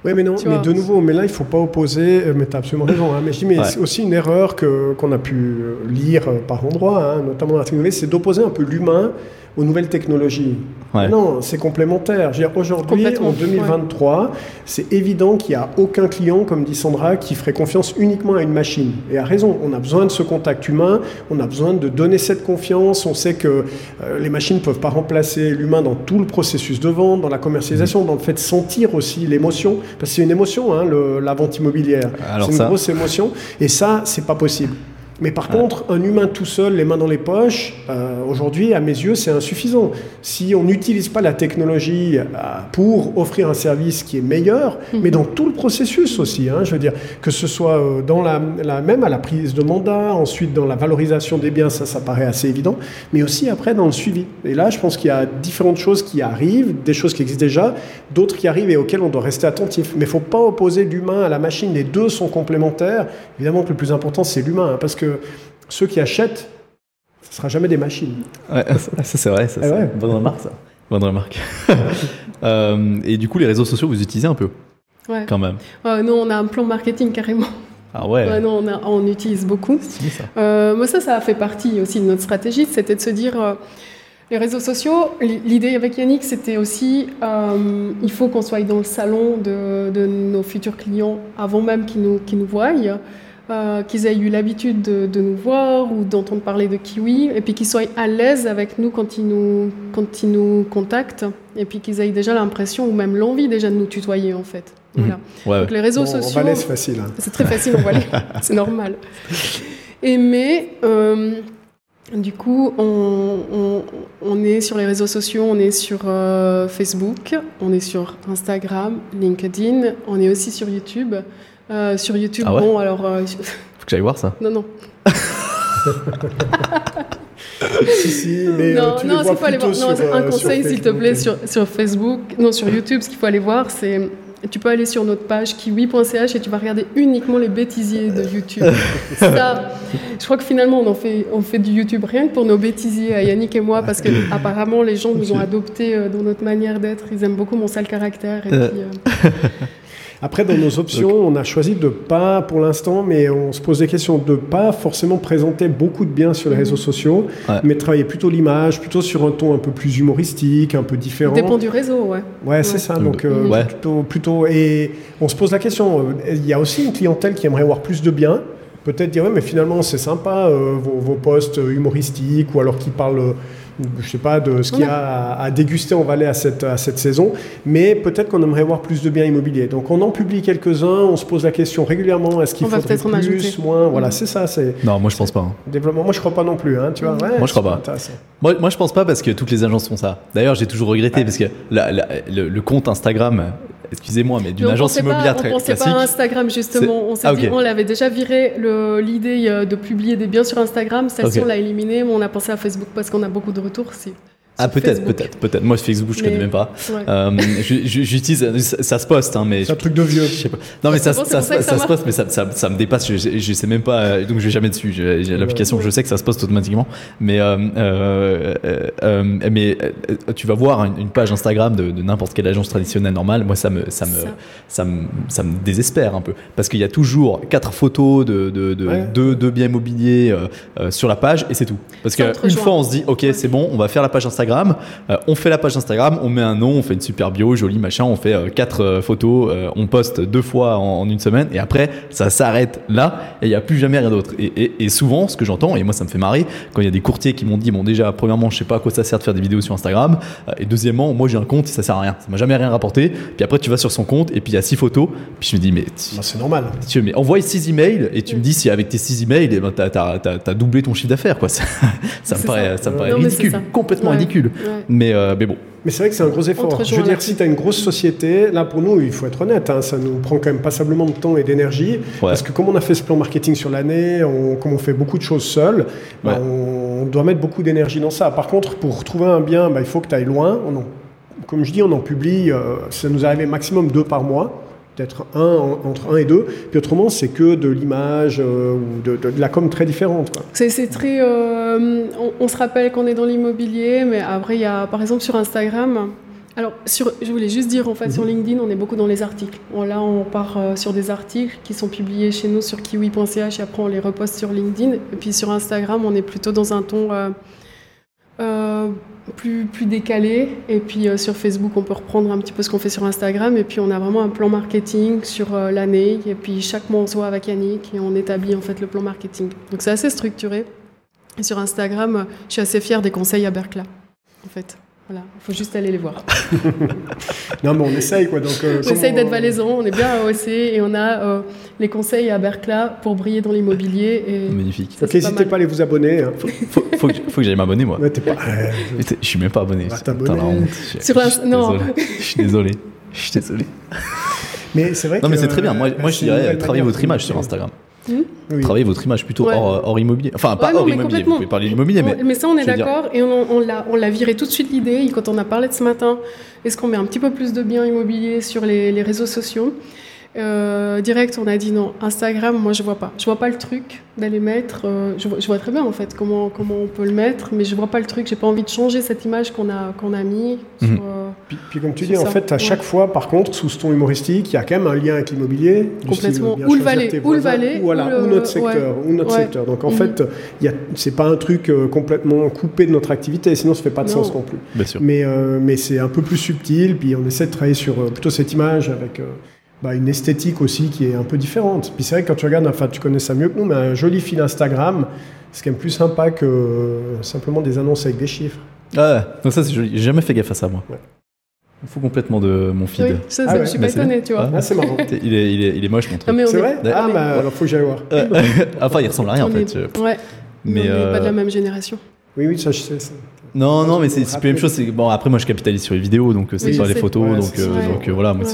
Oui, mais non, mais de nouveau, mais là, il ne faut pas opposer, euh, mais tu as absolument raison, hein, mais je dis, mais c'est aussi une erreur qu'on a pu lire par endroits, hein, notamment dans l'article c'est d'opposer un peu l'humain aux nouvelles technologies. Non, c'est complémentaire. Aujourd'hui, en 2023, c'est évident qu'il n'y a aucun client, comme dit Sandra, qui ferait confiance uniquement à une machine. Et a raison, on a besoin de ce contact humain, on a besoin de donner cette confiance. On sait que euh, les machines ne peuvent pas remplacer l'humain dans tout le processus de vente, dans la commercialisation, mmh. dans le fait de sentir aussi l'émotion. Parce que c'est une émotion, hein, la vente immobilière. C'est une grosse émotion. Et ça, c'est pas possible. Mais par contre, un humain tout seul, les mains dans les poches, euh, aujourd'hui, à mes yeux, c'est insuffisant. Si on n'utilise pas la technologie euh, pour offrir un service qui est meilleur, mhm. mais dans tout le processus aussi, hein, je veux dire, que ce soit euh, dans la, même à la prise de mandat, ensuite dans la valorisation des biens, ça, ça paraît assez évident, mais aussi après dans le suivi. Et là, je pense qu'il y a différentes choses qui arrivent, des choses qui existent déjà, d'autres qui arrivent et auxquelles on doit rester attentif. Mais il ne faut pas opposer l'humain à la machine. Les deux sont complémentaires. Évidemment que le plus important, c'est l'humain, hein, parce que ceux qui achètent, ce ne sera jamais des machines. Ouais, ça, c'est vrai, ça, eh Bonne remarque, ça. Bonne remarque. Euh, et du coup, les réseaux sociaux, vous utilisez un peu Ouais. Quand même. nous, on a un plan marketing carrément. Ah ouais. non, on, on, utilise beaucoup. Ça. Euh, moi, ça, ça a fait partie aussi de notre stratégie. C'était de se dire, euh, les réseaux sociaux, l'idée avec Yannick, c'était aussi, euh, il faut qu'on soit dans le salon de, de, nos futurs clients avant même qu'ils nous, nous voient. Euh, qu'ils aient eu l'habitude de, nous voir ou d'entendre parler de Kiwi, et puis qu'ils soient à l'aise avec nous quand ils nous, quand ils nous contactent, et puis qu'ils aient déjà l'impression ou même l'envie déjà de nous tutoyer en fait. Mhm. Voilà. Donc les réseaux sociaux. On c'est facile. Hein. C'est très facile, on va c'est normal. Et mais. Euh, du coup, on, on, est sur les réseaux sociaux, on est sur euh, Facebook, on est sur Instagram, LinkedIn, on est aussi sur YouTube. Euh, sur YouTube, ah bon, alors. Euh, Faut que j'aille voir ça. Non, non. si, si, mais non, tu non, les vois faut aller voir. Non, un conseil, s'il te plaît, sur, sur Facebook, non, sur YouTube, ce qu'il faut aller voir, c'est tu peux aller sur notre page kiwi.ch et tu vas regarder uniquement les bêtisiers de YouTube. Ça, je crois que finalement, on en fait, on fait du YouTube rien que pour nos bêtisiers, à Yannick et moi, parce que apparemment, les gens nous ont adoptés euh, dans notre manière d'être. Ils aiment beaucoup mon sale caractère. Et euh. puis, euh, Après, dans nos options, on a choisi de pas, pour l'instant, mais on se pose des questions, de pas forcément présenter beaucoup de biens sur les réseaux sociaux, mais travailler plutôt l'image, plutôt sur un ton un peu plus humoristique, un peu différent. Dépend du réseau, ouais. Ouais, c'est ça. Donc, euh, plutôt, plutôt. Et on se pose la question, euh, il y a aussi une clientèle qui aimerait voir plus de biens peut-être dire, mais finalement, c'est sympa euh, vos, vos, posts humoristiques ou alors qui parlent je sais pas, de ce qu'il y a à, déguster en Valais à cette, à cette saison, mais peut-être qu'on aimerait voir plus de biens immobiliers. Donc on en publie quelques-uns, on se pose la question régulièrement, est-ce qu'il faudrait plus, moins? Voilà, mm. c'est ça. C'est, non, moi je pense pas. Hein. Développement, moi je crois pas non plus, hein, tu vois. moi je crois pas. Moi, moi je pense pas parce que toutes les agences font ça. D'ailleurs, j'ai toujours regretté parce que le, compte Instagram excusez-moi, mais d'une agence immobilière très classique. On pensait pas à Instagram justement. On s'est ah, dit, on l'avait déjà viré l'idée euh, de publier des biens sur Instagram. Celle-ci, on l'a éliminée, mais on a pensé à Facebook parce qu'on a beaucoup de retours. Ah peut-être, peut-être, peut-être. Moi Facebook je ne connais même pas. Euh, j'utilise, ça, se poste, hein, mais c'est un truc de vieux. Je sais pas. Non mais ça, ça, se poste, mais ça, ça, me dépasse. Je, je, sais même pas, euh, donc je vais jamais dessus. J'ai l'application, je sais que ça se poste automatiquement, mais euh, euh, mais tu vas voir une, page Instagram de, n'importe quelle agence traditionnelle normale. Moi ça me ça me ça, me ça me désespère un peu parce qu'il y a toujours quatre photos de de, de, de, biens immobiliers sur la page et c'est tout. Parce qu'une fois on se dit ok c'est bon, on va faire la page Instagram euh, on fait la page Instagram, on met un nom, on fait une super bio, joli machin, on fait euh, quatre euh, photos, on poste deux fois en, une semaine et après ça s'arrête là et il n'y a plus jamais rien d'autre. Et, souvent, ce que j'entends, et moi ça me fait marrer, quand il y a des courtiers qui m'ont dit, bon déjà, premièrement, je sais pas à quoi ça sert de faire des vidéos sur Instagram, et deuxièmement, moi j'ai un compte, ça sert à rien, ça m'a jamais rien rapporté. Puis après tu vas sur son compte et puis il y a six photos, puis je me dis, mais bah, c'est normal. Tu, mais envoie six emails et tu me dis si avec tes six emails, eh ben, tu as, doublé ton chiffre d'affaires quoi. Ça, me paraît, ça. me paraît ridicule, complètement ridicule. Mais, euh, mais bon. Mais c'est vrai que c'est un gros effort. Je veux dire, si tu as une grosse société, là pour nous, il faut être honnête, hein, ça nous prend quand même passablement de temps et d'énergie. Parce que comme on a fait ce plan marketing sur l'année, on, comme on fait beaucoup de choses seul, bah, on, doit mettre beaucoup d'énergie dans ça. Par contre, pour trouver un bien, bah, il faut que tu ailles loin. On comme je dis, on en publie, euh, ça nous arrive maximum deux par mois peut-être un entre un et deux. Puis autrement, c'est que de l'image euh, ou de, de, la com très différente. C'est très. Euh, on, se rappelle qu'on est dans l'immobilier, mais après, il y a par exemple sur Instagram. Alors, sur, je voulais juste dire, en fait, sur mhm. LinkedIn, on est beaucoup dans les articles. là, on part euh, sur des articles qui sont publiés chez nous sur kiwi.ch et après, on les reposte sur LinkedIn. Et puis sur Instagram, on est plutôt dans un ton plus, plus décalé. Et puis euh, sur Facebook, on peut reprendre un petit peu ce qu'on fait sur Instagram. Et puis on a vraiment un plan marketing sur euh, l'année. Et puis chaque mois, on se voit avec Yannick et on établit en fait le plan marketing. Donc c'est assez structuré. Et sur Instagram, je suis assez fière des conseils à Berkla, en fait. Voilà, il faut juste aller les voir. non, mais on essaye quoi. Donc, euh, on essaye d'être valaisant, on est bien à OEC et on a euh, les conseils à Bercla pour briller dans l'immobilier. Et Magnifique. Donc n'hésitez pas, à aller vous abonner. Hein. Faut, faut, que, faut, que j'aille m'abonner moi. pas... je suis même pas abonné. Bah, honte. Sur non. Je suis désolé. Je suis désolé. Mais c'est vrai. Non, mais c'est très bien. Moi, moi je dirais travailler votre image sur Instagram. Hmm Travailler votre image plutôt hors, immobilier. Enfin, pas hors immobilier, vous pouvez parler d'immobilier, mais. Mais ça, on est d'accord. Et on, on l'a viré tout de suite l'idée. Quand on a parlé de ce matin, est-ce qu'on met un petit peu plus de biens immobiliers sur les, réseaux sociaux? Euh, direct, on a dit non. Instagram, moi, je vois pas. Je vois pas le truc d'aller mettre. Euh, je, vois, très bien en fait comment comment on peut le mettre, mais je vois pas le truc. J'ai pas envie de changer cette image qu'on a qu'on a mis. Mhm. Sur, euh, Puis, comme tu dis, en fait, à chaque fois, par contre, sous ce ton humoristique, il y a quand même un lien avec l'immobilier. Complètement. ou le valet, ou le valet, ou, notre secteur, ou notre secteur. Donc en mhm. fait, il c'est pas un truc euh, complètement coupé de notre activité, sinon ça fait pas de sens non plus. Bien sûr. Mais, euh, mais c'est un peu plus subtil, puis on essaie de travailler sur euh, plutôt cette image avec bah, une esthétique aussi qui est un peu différente. Puis c'est vrai que quand tu regardes, enfin tu connais ça mieux que nous, mais un joli fil Instagram, c'est quand même plus sympa que simplement des annonces avec des chiffres. Ah, donc ça c'est joli. J'ai jamais fait gaffe à ça moi. Il faut complètement de mon feed. Oui, ça, ah je suis pas étonné, tu vois. Ah, c'est marrant. il, est, il, est, il est moche, mon truc. C'est vrai Ah, bah, alors faut que j'aille voir. enfin, il ressemble à rien, en fait. Ouais. Mais, pas de la euh, même génération. Oui, oui, ça, je sais. Non, non, mais c'est la même chose. Bon, après, moi, je capitalise sur les vidéos, donc euh, c'est sur les photos, donc, euh, donc voilà. Moi,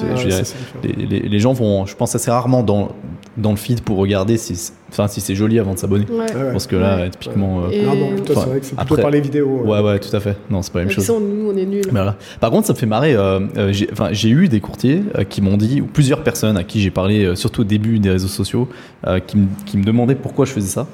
les, les, gens vont, je pense, assez rarement dans, dans le feed pour regarder si, enfin, si c'est joli avant de s'abonner. Parce que là, typiquement. Euh, ah bon, plutôt, c'est vrai que c'est plutôt par les vidéos. Ouais, ouais, tout à fait. Non, c'est pas la même chose. nous, on est nuls. Voilà. Par contre, ça me fait marrer. j'ai eu des courtiers qui m'ont dit, ou plusieurs personnes à qui j'ai parlé, surtout au début des réseaux sociaux, qui, qui me demandaient pourquoi je faisais ça.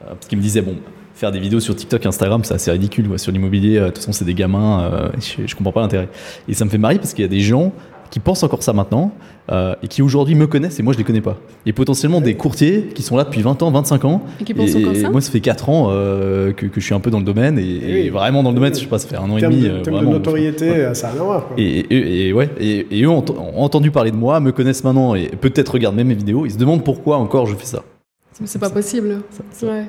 parce qu'ils me disaient, bon faire des vidéos sur TikTok, Instagram, c'est assez ridicule. Sur l'immobilier, euh, de toute façon, c'est des gamins. Euh, je, comprends pas l'intérêt. Et ça me fait marrer parce qu'il y a des gens qui pensent encore ça maintenant euh, et qui aujourd'hui me connaissent et moi je les connais pas. Et potentiellement des courtiers qui sont là depuis 20 ans, 25 ans. Et qui pensent encore ça Moi ça fait 4 ans que, que, je suis un peu dans le domaine et, vraiment dans le domaine, je sais pas, ça fait un an et demi. De, de notoriété, ça a rien à voir. Et, et, ouais, et, eux ont, ont, entendu parler de moi, me connaissent maintenant et peut-être regardent même mes vidéos. Ils se demandent pourquoi encore je fais ça. C'est pas possible.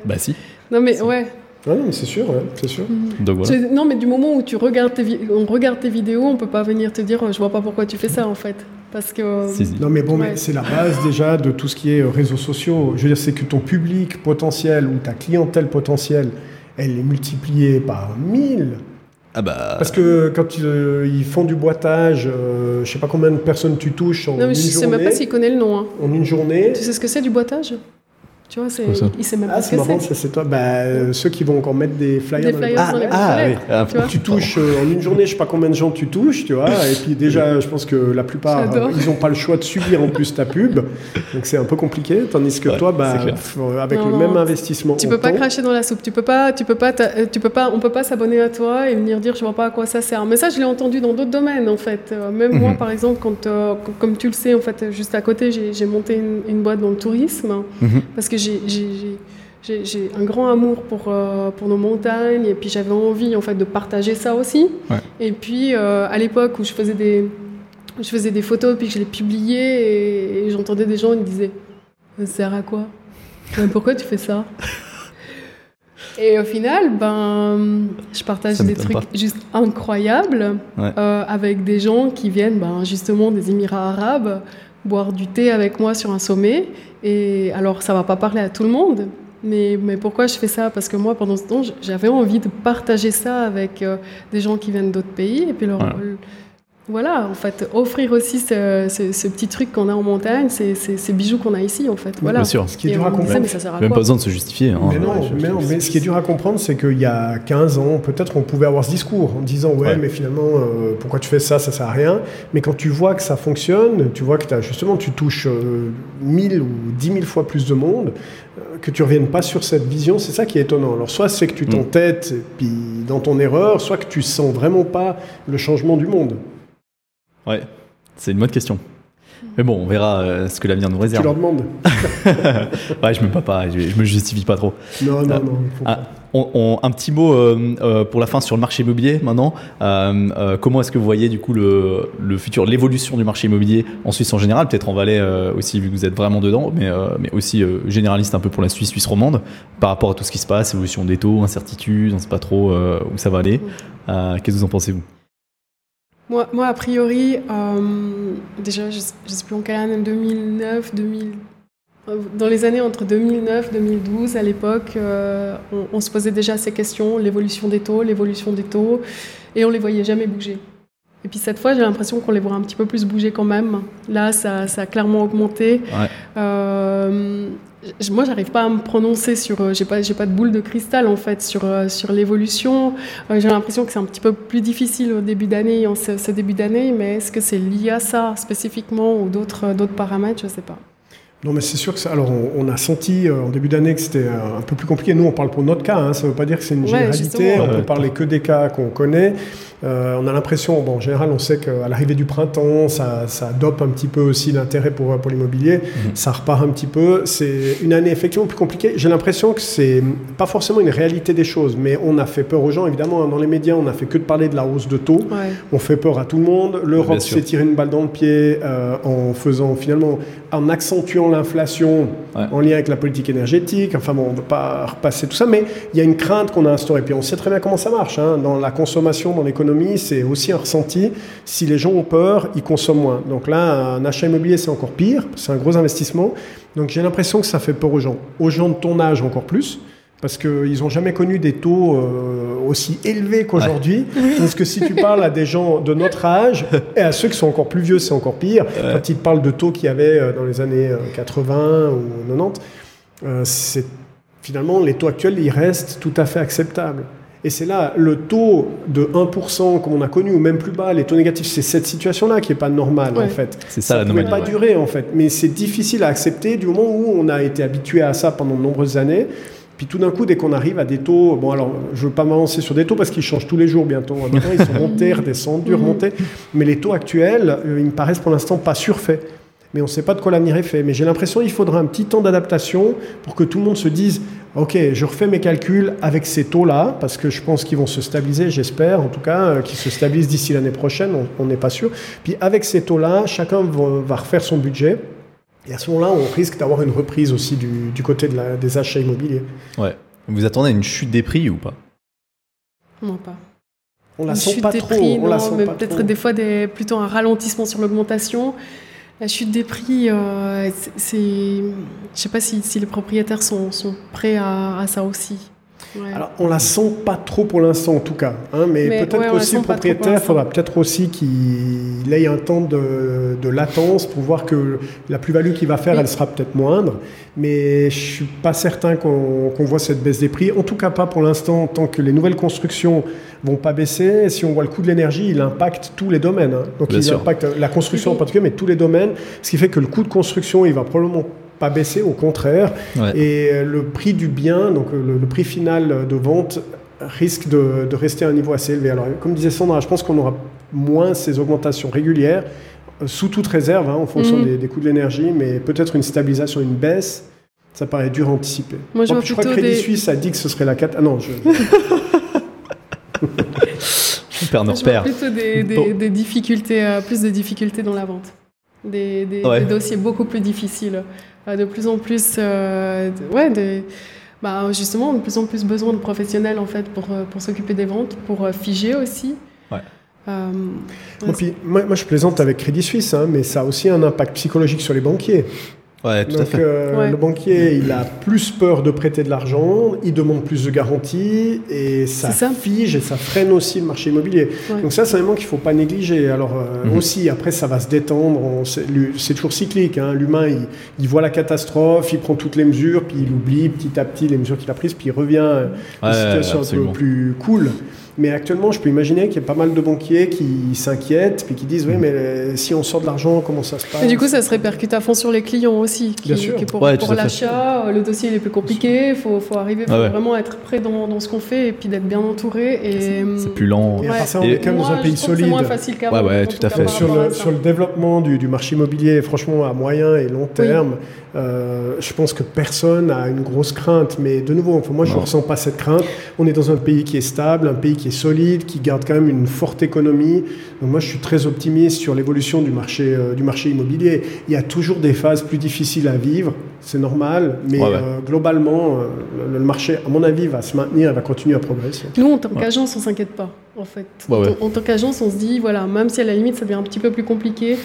Bah si. Non mais ouais. non, mais c'est sûr, c'est sûr. Mhm. Donc, voilà. Non, mais du moment où tu regardes tes, on regarde tes vidéos, on peut pas venir te dire, je vois pas pourquoi tu fais ça en fait. Parce que. Non, mais bon, c'est la base déjà de tout ce qui est euh, réseaux sociaux. Je veux dire, c'est que ton public potentiel ou ta clientèle potentielle, elle est multipliée par 1000. Ah bah... Parce que quand ils, euh, font du boitage, euh, je sais pas combien de personnes tu touches en non, mais je sais même pas s'il connaît le nom. Hein. En une journée. Tu sais ce que c'est du boitage? Tu vois, c'est, il sait même ah, pas ce que marrant, c'est. c'est toi. Bah, ceux qui vont encore mettre des flyers, des flyers dans, les ah, ah, ah tu, tu touches euh, en une journée, je sais pas combien de gens tu touches, tu vois. Et puis déjà, je pense que la plupart, ils n'ont pas le choix de subir en plus ta pub, donc c'est un peu compliqué. Tandis que toi, bah, avec le même investissement, tu peux pas cracher dans la soupe. Tu peux pas, tu peux pas, euh, tu peux pas, on peut pas s'abonner à toi et venir dire je vois pas à quoi ça sert. Mais ça, je l'ai entendu dans d'autres domaines en fait. Euh, même moi, mhm. par exemple, quand, comme tu le sais, en fait, juste à côté, j'ai monté une, boîte dans le tourisme mhm. parce que j'ai j'ai un grand amour pour, euh, pour nos montagnes et puis j'avais envie en fait de partager ça aussi. Et puis euh, à l'époque où je faisais des je faisais des photos puis que je les publiais et, j'entendais des gens qui me disaient ça sert à quoi? Pourquoi tu fais ça? Et au final, ben, je partage des trucs juste incroyables euh, avec des gens qui viennent ben, justement des Émirats arabes boire du thé avec moi sur un sommet. Et alors, ça va pas parler à tout le monde, mais, mais pourquoi je fais ça? Parce que moi, pendant ce temps, j'avais envie de partager ça avec euh, des gens qui viennent d'autres pays. Et puis leur, voilà, en fait, offrir aussi ce, ce, petit truc qu'on a en montagne, ces, ces, bijoux qu'on a ici, en fait. Voilà. Bien sûr. Ce qui est dur à comprendre. Même pas besoin de se justifier. Hein. Mais non, mais, non, mais ce qui est dur à comprendre, c'est qu'il y a 15 ans, peut-être on pouvait avoir ce discours en disant Ouais, mais finalement, euh, pourquoi tu fais ça Ça sert à rien. Mais quand tu vois que ça fonctionne, tu vois que as, justement, tu touches 1000 euh, ou 10 000 fois plus de monde, euh, que tu reviennes pas sur cette vision, c'est ça qui est étonnant. Alors, soit c'est que tu mm. t'entêtes puis dans ton erreur, soit que tu sens vraiment pas le changement du monde. Ouais, c'est une bonne question. Mais bon, on verra euh, ce que l'avenir nous réserve. Tu leur demandes Ouais, je me pas, pas je, me justifie pas trop. Non, non, non. Ah, un petit mot euh, euh, pour la fin sur le marché immobilier maintenant. comment est-ce que vous voyez du coup le, le futur, l'évolution du marché immobilier en Suisse en général, peut-être en Valais aussi vu que vous êtes vraiment dedans, mais, mais aussi généraliste un peu pour la Suisse, Suisse romande, par rapport à tout ce qui se passe, évolution des taux, incertitude, on ne sait pas trop où ça va aller. Qu'est-ce que vous en pensez vous? Moi, moi, a priori, euh, déjà, je ne sais plus en quelle année, 2009, 2000, dans les années entre 2009 2012, à l'époque, euh, on, se posait déjà ces questions, l'évolution des taux, l'évolution des taux, et on les voyait jamais bouger. Et puis cette fois, j'ai l'impression qu'on les voit un petit peu plus bouger quand même. Là, ça, ça a clairement augmenté. Ouais. Euh, moi, j'arrive pas à me prononcer sur. Euh, j'ai pas, j'ai pas de boule de cristal en fait sur euh, sur l'évolution. Euh, j'ai l'impression que c'est un petit peu plus difficile au début d'année, en ce, début d'année. Mais est-ce que c'est lié à ça spécifiquement ou d'autres d'autres paramètres? Je sais pas. Non, mais c'est sûr que ça. Alors, on, a senti en début d'année que c'était un peu plus compliqué. Nous, on parle pour notre cas. Hein, ça ne veut pas dire que c'est une généralité. on peut parler que des cas qu'on connaît. Euh, on a l'impression, bon, en général, on sait qu'à l'arrivée du printemps, ça, ça dope un petit peu aussi l'intérêt pour, pour l'immobilier. Mhm. Ça repart un petit peu. C'est une année effectivement plus compliquée. J'ai l'impression que c'est pas forcément une réalité des choses, mais on a fait peur aux gens. Évidemment, hein, dans les médias, on a fait que de parler de la hausse de taux. On fait peur à tout le monde. L'Europe s'est tiré une balle dans le pied euh, en faisant finalement, en accentuant l'inflation en lien avec la politique énergétique. Enfin bon, on ne veut pas repasser tout ça, mais il y a une crainte qu'on a instaurée. Puis on sait très bien comment ça marche. Hein. Dans la consommation, dans l'économie, c'est aussi un ressenti. Si les gens ont peur, ils consomment moins. Donc là, un achat immobilier, c'est encore pire. C'est un gros investissement. Donc j'ai l'impression que ça fait peur aux gens. Aux gens de ton âge encore plus parce qu'ils n'ont jamais connu des taux euh, aussi élevés qu'aujourd'hui. Parce que si tu parles à des gens de notre âge, et à ceux qui sont encore plus vieux, c'est encore pire, quand ils parlent de taux qu'il y avait euh, dans les années 80 euh, ou 90, c'est finalement les taux actuels, ils restent tout à fait acceptables. Et c'est là, le taux de 1% comme on a connu, ou même plus bas, les taux négatifs, c'est cette situation-là qui n'est pas normale, en fait. C'est ça, ça ne peut pas durer, en fait. Mais c'est difficile à accepter du moment où on a été habitué à ça pendant de nombreuses années. Puis tout d'un coup, dès qu'on arrive à des taux, bon alors je ne veux pas m'avancer sur des taux parce qu'ils changent tous les jours bientôt. ils sont montés, redescendus, remontés. Mais les taux actuels, euh, ils me paraissent pour l'instant pas surfaits. Mais on ne sait pas de quoi l'avenir est fait. Mais j'ai l'impression qu'il faudra un petit temps d'adaptation pour que tout le monde se dise Ok, je refais mes calculs avec ces taux-là, parce que je pense qu'ils vont se stabiliser, j'espère en tout cas, euh, qu'ils se stabilisent d'ici l'année prochaine, on n'est pas sûr. Puis avec ces taux-là, chacun va refaire son budget. Et à ce moment-là, on risque d'avoir une reprise aussi du, côté de la, des achats immobiliers. Ouais. Vous attendez une chute des prix ou pas? Non, pas. On la sent pas trop. on la mais peut-être des fois des, plutôt un ralentissement sur l'augmentation. La chute des prix, euh, c'est, je ne sais pas si, si, les propriétaires sont, sont prêts à, à ça aussi. Alors, on la sent pas trop pour l'instant, en tout cas. Hein, mais, peut-être qu'aussi le propriétaire, il faudra peut-être aussi qu'il ait un temps de, latence pour voir que la plus-value qu'il va faire, elle sera peut-être moindre. Mais je suis pas certain qu'on voit cette baisse des prix. En tout cas, pas pour l'instant, tant que les nouvelles constructions vont pas baisser. Si on voit le coût de l'énergie, il impacte tous les domaines. Hein. Donc, il impacte la construction en particulier, mais tous les domaines. Ce qui fait que le coût de construction, il va probablement pas baisser, au contraire. Et euh, le prix du bien, donc euh, le, prix final de vente, risque de, rester à un niveau assez élevé. Alors, comme disait Sandra, je pense qu'on aura moins ces augmentations régulières, euh, sous toute réserve, hein, en fonction mhm. des, coûts de l'énergie, mais peut-être une stabilisation, une baisse. Ça paraît dur à anticiper. Moi, je, crois que Crédit Suisse a dit que ce serait la 4. Ah non, je. je perds nos repères. plutôt des, des, difficultés, plus de difficultés dans la vente. Des, des, dossiers beaucoup plus difficiles. Euh, de plus en plus, euh, ouais, bah, justement, de plus en plus besoin de professionnels en fait pour, euh, pour s'occuper des ventes, pour figer aussi. Ouais. moi, moi, je plaisante avec Crédit Suisse, hein, mais ça a aussi un impact psychologique sur les banquiers. Ouais, tout à fait. Euh, le banquier, il a plus peur de prêter de l'argent, il demande plus de garanties et ça, fige et ça freine aussi le marché immobilier. Donc ça, c'est un élément qu'il ne faut pas négliger. Alors euh, mhm. aussi, après, ça va se détendre. C'est toujours cyclique. Hein. L'humain, il, il, voit la catastrophe, il prend toutes les mesures, puis il oublie petit à petit les mesures qu'il a prises, puis il revient à une situation un peu plus cool. Mais actuellement, je peux imaginer qu'il y a pas mal de banquiers qui s'inquiètent puis qui disent oui, mais euh, si on sort de l'argent, comment ça se passe Et du coup, ça se répercute à fond sur les clients aussi. Qui, Bien sûr. pour, pour l'achat, euh, le dossier est plus compliqué. Il faut, faut, arriver, faut vraiment être prêt dans, dans ce qu'on fait et puis d'être bien entouré. Et c'est plus lent. Et ça, on est quand même dans un pays solide. C'est moins facile qu'avant. Ouais, ouais, tout à fait. Sur le, sur le, développement du, du, marché immobilier, franchement, à moyen et long terme, euh, je pense que personne a une grosse crainte. Mais de nouveau, moi, je ne ressens pas cette crainte. On est dans un pays qui est stable, un pays qui est solide, qui garde quand même une forte économie. Donc moi, je suis très optimiste sur l'évolution du marché, euh, du marché immobilier. Il y a toujours des phases plus difficiles à vivre, c'est normal, mais euh, globalement, le, marché, à mon avis, va se maintenir et va continuer à progresser. Nous, en tant qu'agence, on s'inquiète pas, en fait. en, tant qu'agence, on se dit, voilà, même si à la limite, ça devient un petit peu plus compliqué,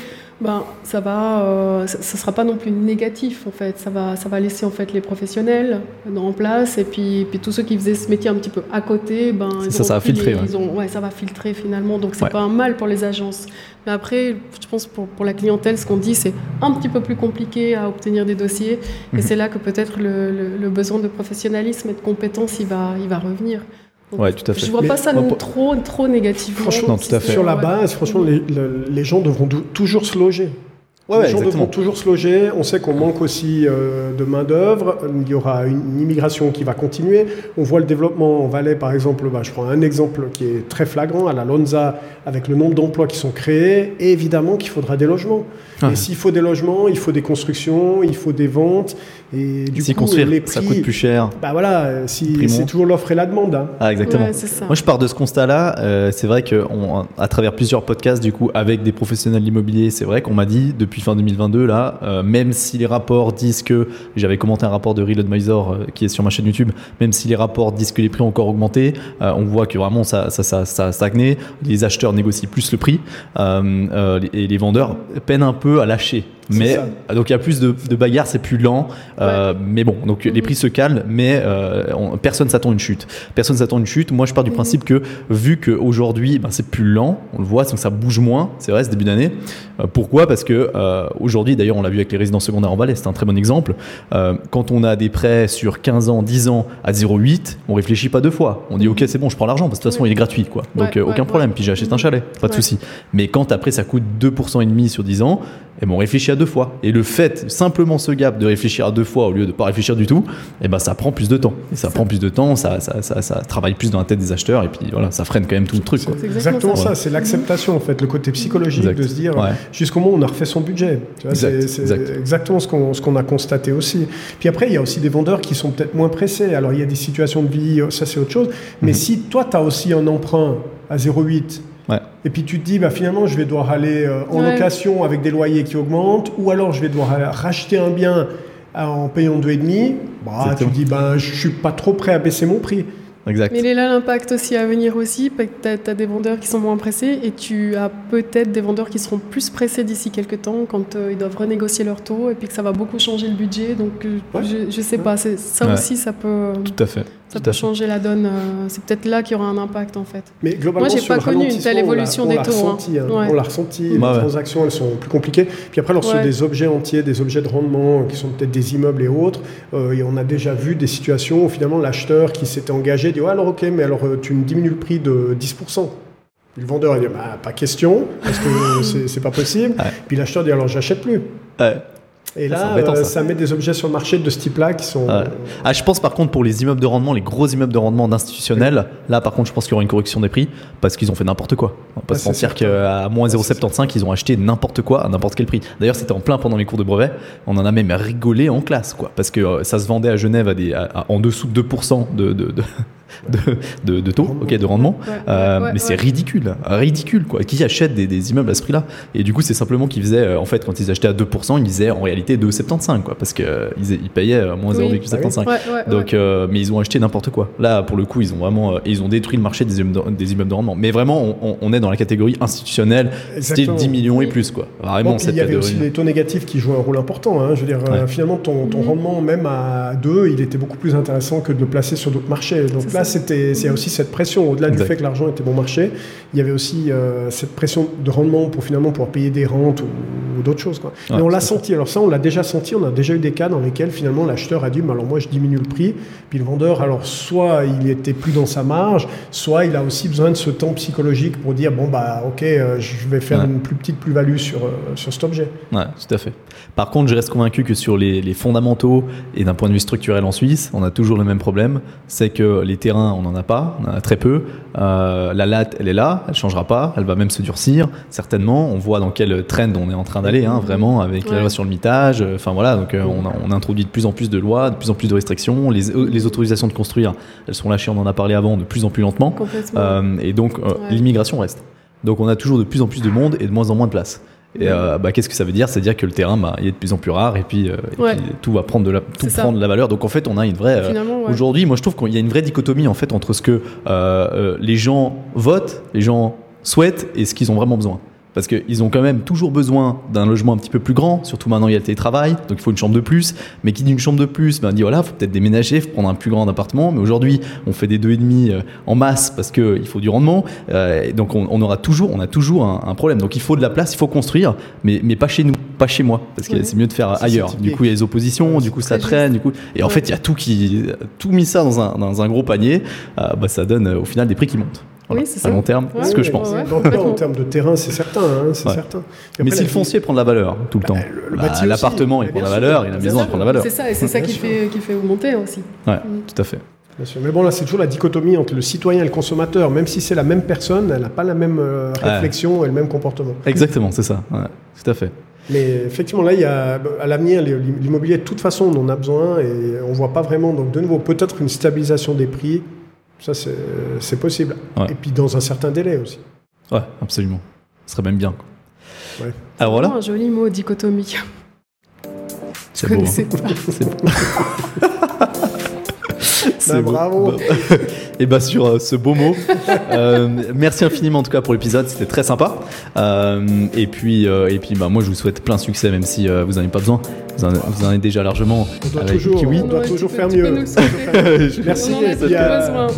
ben, ça va, euh, ça, sera pas non plus négatif en fait. Ça va, ça va laisser en fait les professionnels en place et puis, puis tous ceux qui faisaient ce métier un petit peu à côté, ben ça, ça va filtrer. ouais. ça va filtrer finalement. Donc c'est pas un mal pour les agences. Mais après, je pense pour, pour la clientèle, ce qu'on dit, c'est un petit peu plus compliqué à obtenir des dossiers. Et mhm. c'est là que peut-être le, le, besoin de professionnalisme et de compétences, il va, il va revenir. Ouais, tout à fait. Je vois pas ça trop, trop négativement. Franchement, tout à fait. sur la base, franchement, les, les, gens devront toujours se loger. les gens devront toujours se loger. On sait qu'on manque aussi euh, de main-d'œuvre. Il y aura une, immigration qui va continuer. On voit le développement en Valais, par exemple. Bah, je prends un exemple qui est très flagrant à la Lonza, avec le nombre d'emplois qui sont créés. Et évidemment qu'il faudra des logements. Et s'il faut des logements, il faut des constructions, il faut des ventes. Et du coup, construire, les prix, ça coûte plus cher. Bah voilà, si, c'est toujours l'offre et la demande. Hein. Ah, exactement. Moi, je pars de ce constat-là. Euh, c'est vrai qu'à travers plusieurs podcasts, du coup, avec des professionnels de l'immobilier, c'est vrai qu'on m'a dit depuis fin 2022, là, euh, même si les rapports disent que, j'avais commenté un rapport de Real Advisor euh, qui est sur ma chaîne YouTube, même si les rapports disent que les prix ont encore augmenté, on voit que vraiment ça, ça, ça, ça a stagné. Les acheteurs négocient plus le prix et les vendeurs peinent un peu à lâcher. Mais donc il y a plus de, de bagarres, c'est plus lent. Euh, mais bon, donc les prix se calment, mais euh, personne s'attend une chute. Personne s'attend une chute. Moi, je pars du principe que vu qu'aujourd'hui, ben, c'est plus lent, on le voit, donc ça bouge moins. C'est vrai, ce début d'année. Euh, pourquoi? Parce que aujourd'hui, d'ailleurs, on l'a vu avec les résidences secondaires en Valais, c'est un très bon exemple. quand on a des prêts sur 15 ans, 10 ans à 0,8, on réfléchit pas deux fois. On dit ok, c'est bon, je prends l'argent parce que de toute façon, il est gratuit, quoi. Donc aucun problème. Puis j'achète un chalet, pas de souci. Mais quand après ça coûte 2% et demi sur 10 ans, eh bon, on réfléchit à deux fois. Et le fait, simplement ce gap de réfléchir à deux fois au lieu de pas réfléchir du tout, et eh ben ça prend plus de temps. Et ça, prend plus de temps, ça, ça, ça, ça, travaille plus dans la tête des acheteurs, et puis voilà, ça freine quand même tout le truc. C'est exactement ça, c'est l'acceptation en fait, le côté psychologique de se dire jusqu'au moment où on a refait son budget. C'est exactement ce qu'on qu'on a constaté aussi. Puis après, il y a aussi des vendeurs qui sont peut-être moins pressés. Alors il y a des situations de vie, ça c'est autre chose. Mais mhm. si toi, tu as aussi un emprunt à 0,8 et puis tu te dis, bah, finalement, je vais devoir aller euh, en location avec des loyers qui augmentent, ou alors je vais devoir racheter un bien euh, en payant 2,5. Bah, tu te dis, bah, je suis pas trop prêt à baisser mon prix. Exact. Mais il est là l'impact aussi à venir aussi, tu as, des vendeurs qui sont moins pressés et tu as peut-être des vendeurs qui seront plus pressés d'ici quelques temps quand euh, ils doivent renégocier leur taux et puis que ça va beaucoup changer le budget. Donc je, je sais pas, ça aussi ça peut... Tout à fait. Ça peut changer la donne. Euh, c'est peut-être là qu'il y aura un impact en fait. Mais globalement, moi, j'ai pas connu une telle évolution des taux. Hein. Hein. On l'a ressenti. Les transactions, elles sont plus compliquées. Puis après, lorsque des objets entiers, des objets de rendement qui sont peut-être des immeubles et autres, euh, et on a déjà vu des situations où finalement l'acheteur qui s'était engagé dit ouais, alors ok, mais alors euh, tu me diminues le prix de 10%. Le vendeur a dit bah, pas question, parce que c'est pas possible. Puis l'acheteur dit alors j'achète plus. Et là, euh, ça. met des objets sur le marché de ce type-là qui sont. Ah, je pense par contre pour les immeubles de rendement, les gros immeubles de rendement d'institutionnels, là par contre, je pense qu'il y aura une correction des prix parce qu'ils ont fait n'importe quoi. On va pas se mentir qu'à moins 0,75, ils ont acheté n'importe quoi à n'importe quel prix. D'ailleurs, c'était en plein pendant les cours de brevet. On en a même rigolé en classe, quoi, parce que euh, ça se vendait à Genève à des, en dessous de 2% de, de, de de, de, taux, ok, de rendement. Euh, mais c'est ridicule, ridicule quoi. Qui achète des, des immeubles à ce prix-là? Et du coup, c'est simplement qu'ils faisaient, euh, en fait, quand ils achetaient à 2%, ils disaient en réalité 2,75 quoi, parce qu'ils euh, ils payaient moins 0,75. Donc, mais ils ont acheté n'importe quoi. Là, pour le coup, ils ont vraiment, ils ont détruit le marché des immeubles de, des immeubles de rendement. Mais vraiment, on, est dans la catégorie institutionnelle, style 10 millions et plus quoi. Vraiment, il y avait aussi les taux négatifs qui jouent un rôle important. Hein. Je veux dire, finalement, ton, ton mhm. rendement même à 2, il était beaucoup plus intéressant que de le placer sur d'autres marchés. Donc là, c'était, il y a aussi cette pression. Au-delà du fait que l'argent était bon marché, il y avait aussi euh, cette pression de rendement pour finalement pouvoir payer des rentes ou, d'autres choses. Quoi. Mais on l'a senti. Alors ça, on l'a déjà senti. On a déjà eu des cas dans lesquels finalement l'acheteur a dit, alors moi je diminue le prix. Puis le vendeur, alors soit il était plus dans sa marge, soit il a aussi besoin de ce temps psychologique pour dire, bon bah ok, euh, je vais faire une plus petite plus-value sur, euh, sur cet objet. Ouais, tout à fait. Par contre, je reste convaincu que sur les, les fondamentaux et d'un point de vue structurel en Suisse, on a toujours le même problème. C'est que les on n'en a pas, on en a très peu. Euh, la latte, elle est là, elle changera pas, elle va même se durcir, certainement. On voit dans quel trend on est en train d'aller, hein, vraiment, avec la loi sur le mitage. Enfin voilà, donc euh, on, introduit de plus en plus de lois, de plus en plus de restrictions. Les, les autorisations de construire, elles sont lâchées, on en a parlé avant, de plus en plus lentement. Euh, et donc l'immigration reste. Donc on a toujours de plus en plus de monde et de moins en moins de place. Et euh, bah, qu'est-ce que ça veut dire? C'est-à-dire que le terrain bah, il est de plus en plus rare et puis, euh, tout va prendre de la, tout prendre de la valeur. Donc en fait, on a une vraie. Euh, aujourd'hui, moi je trouve qu'il y a une vraie dichotomie en fait entre ce que les gens votent, les gens souhaitent et ce qu'ils ont vraiment besoin. Parce qu'ils ont quand même toujours besoin d'un logement un petit peu plus grand, surtout maintenant il y a le télétravail, donc il faut une chambre de plus. Mais qui dit une chambre de plus, ben dit voilà, faut peut-être déménager, faut prendre un plus grand appartement. Mais aujourd'hui, on fait des deux et demi euh, en masse parce qu'il faut du rendement. Euh, donc on, aura toujours, on a toujours un, problème. Donc il faut de la place, il faut construire, mais, mais pas chez nous, pas chez moi, parce que c'est mieux de faire ailleurs. Du coup, il y a les oppositions, du coup ça traîne, du coup. Et en fait, il y a tout qui, tout mis ça dans un, dans un gros panier, euh, bah, ça donne au final des prix qui montent. Oui, c'est ça. À long terme, c'est ce que je pense. en termes de terrain, c'est certain. Hein, c'est certain. Mais si le foncier prend de la valeur tout le bah, temps, bah, l'appartement il prend de la valeur et la maison elle prend de la valeur. C'est ça, et c'est ça qui fait, qui fait augmenter aussi. Ouais, mm. tout à fait. Mais bon, là, c'est toujours la dichotomie entre le citoyen et le consommateur. Même si c'est la même personne, elle n'a pas la même euh, réflexion et le même comportement. Exactement, c'est ça. tout à fait. Mais effectivement, là, il y a, à l'avenir, l'immobilier, de toute façon, on en a besoin et on ne voit pas vraiment. Donc, de nouveau, peut-être une stabilisation des prix, ça, c'est possible. Et puis, dans un certain délai aussi. Ouais, absolument. Ce serait même bien. Quoi. Ouais. Alors voilà. Un joli mot, dichotomie. C'est beau. Hein. C'est beau. Bah, bravo. et bah sur euh, ce beau mot, euh, merci infiniment en tout cas pour l'épisode, c'était très sympa. Euh, et puis et puis bah moi je vous souhaite plein de succès même si vous n'en avez pas besoin. Vous en, avez déjà largement. On doit toujours, on doit toujours faire mieux. merci.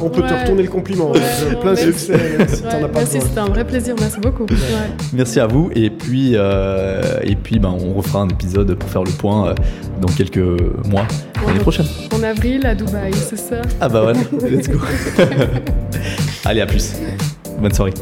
on peut te retourner le compliment. plein de succès. merci, c'était un vrai plaisir. Merci beaucoup. Merci à vous. Et puis et puis bah, on refera un épisode pour faire le point dans quelques mois l'année prochaine. En avril à Dubaï, c'est ça Ah bah voilà, let's go. Allez, à plus. Bonne soirée.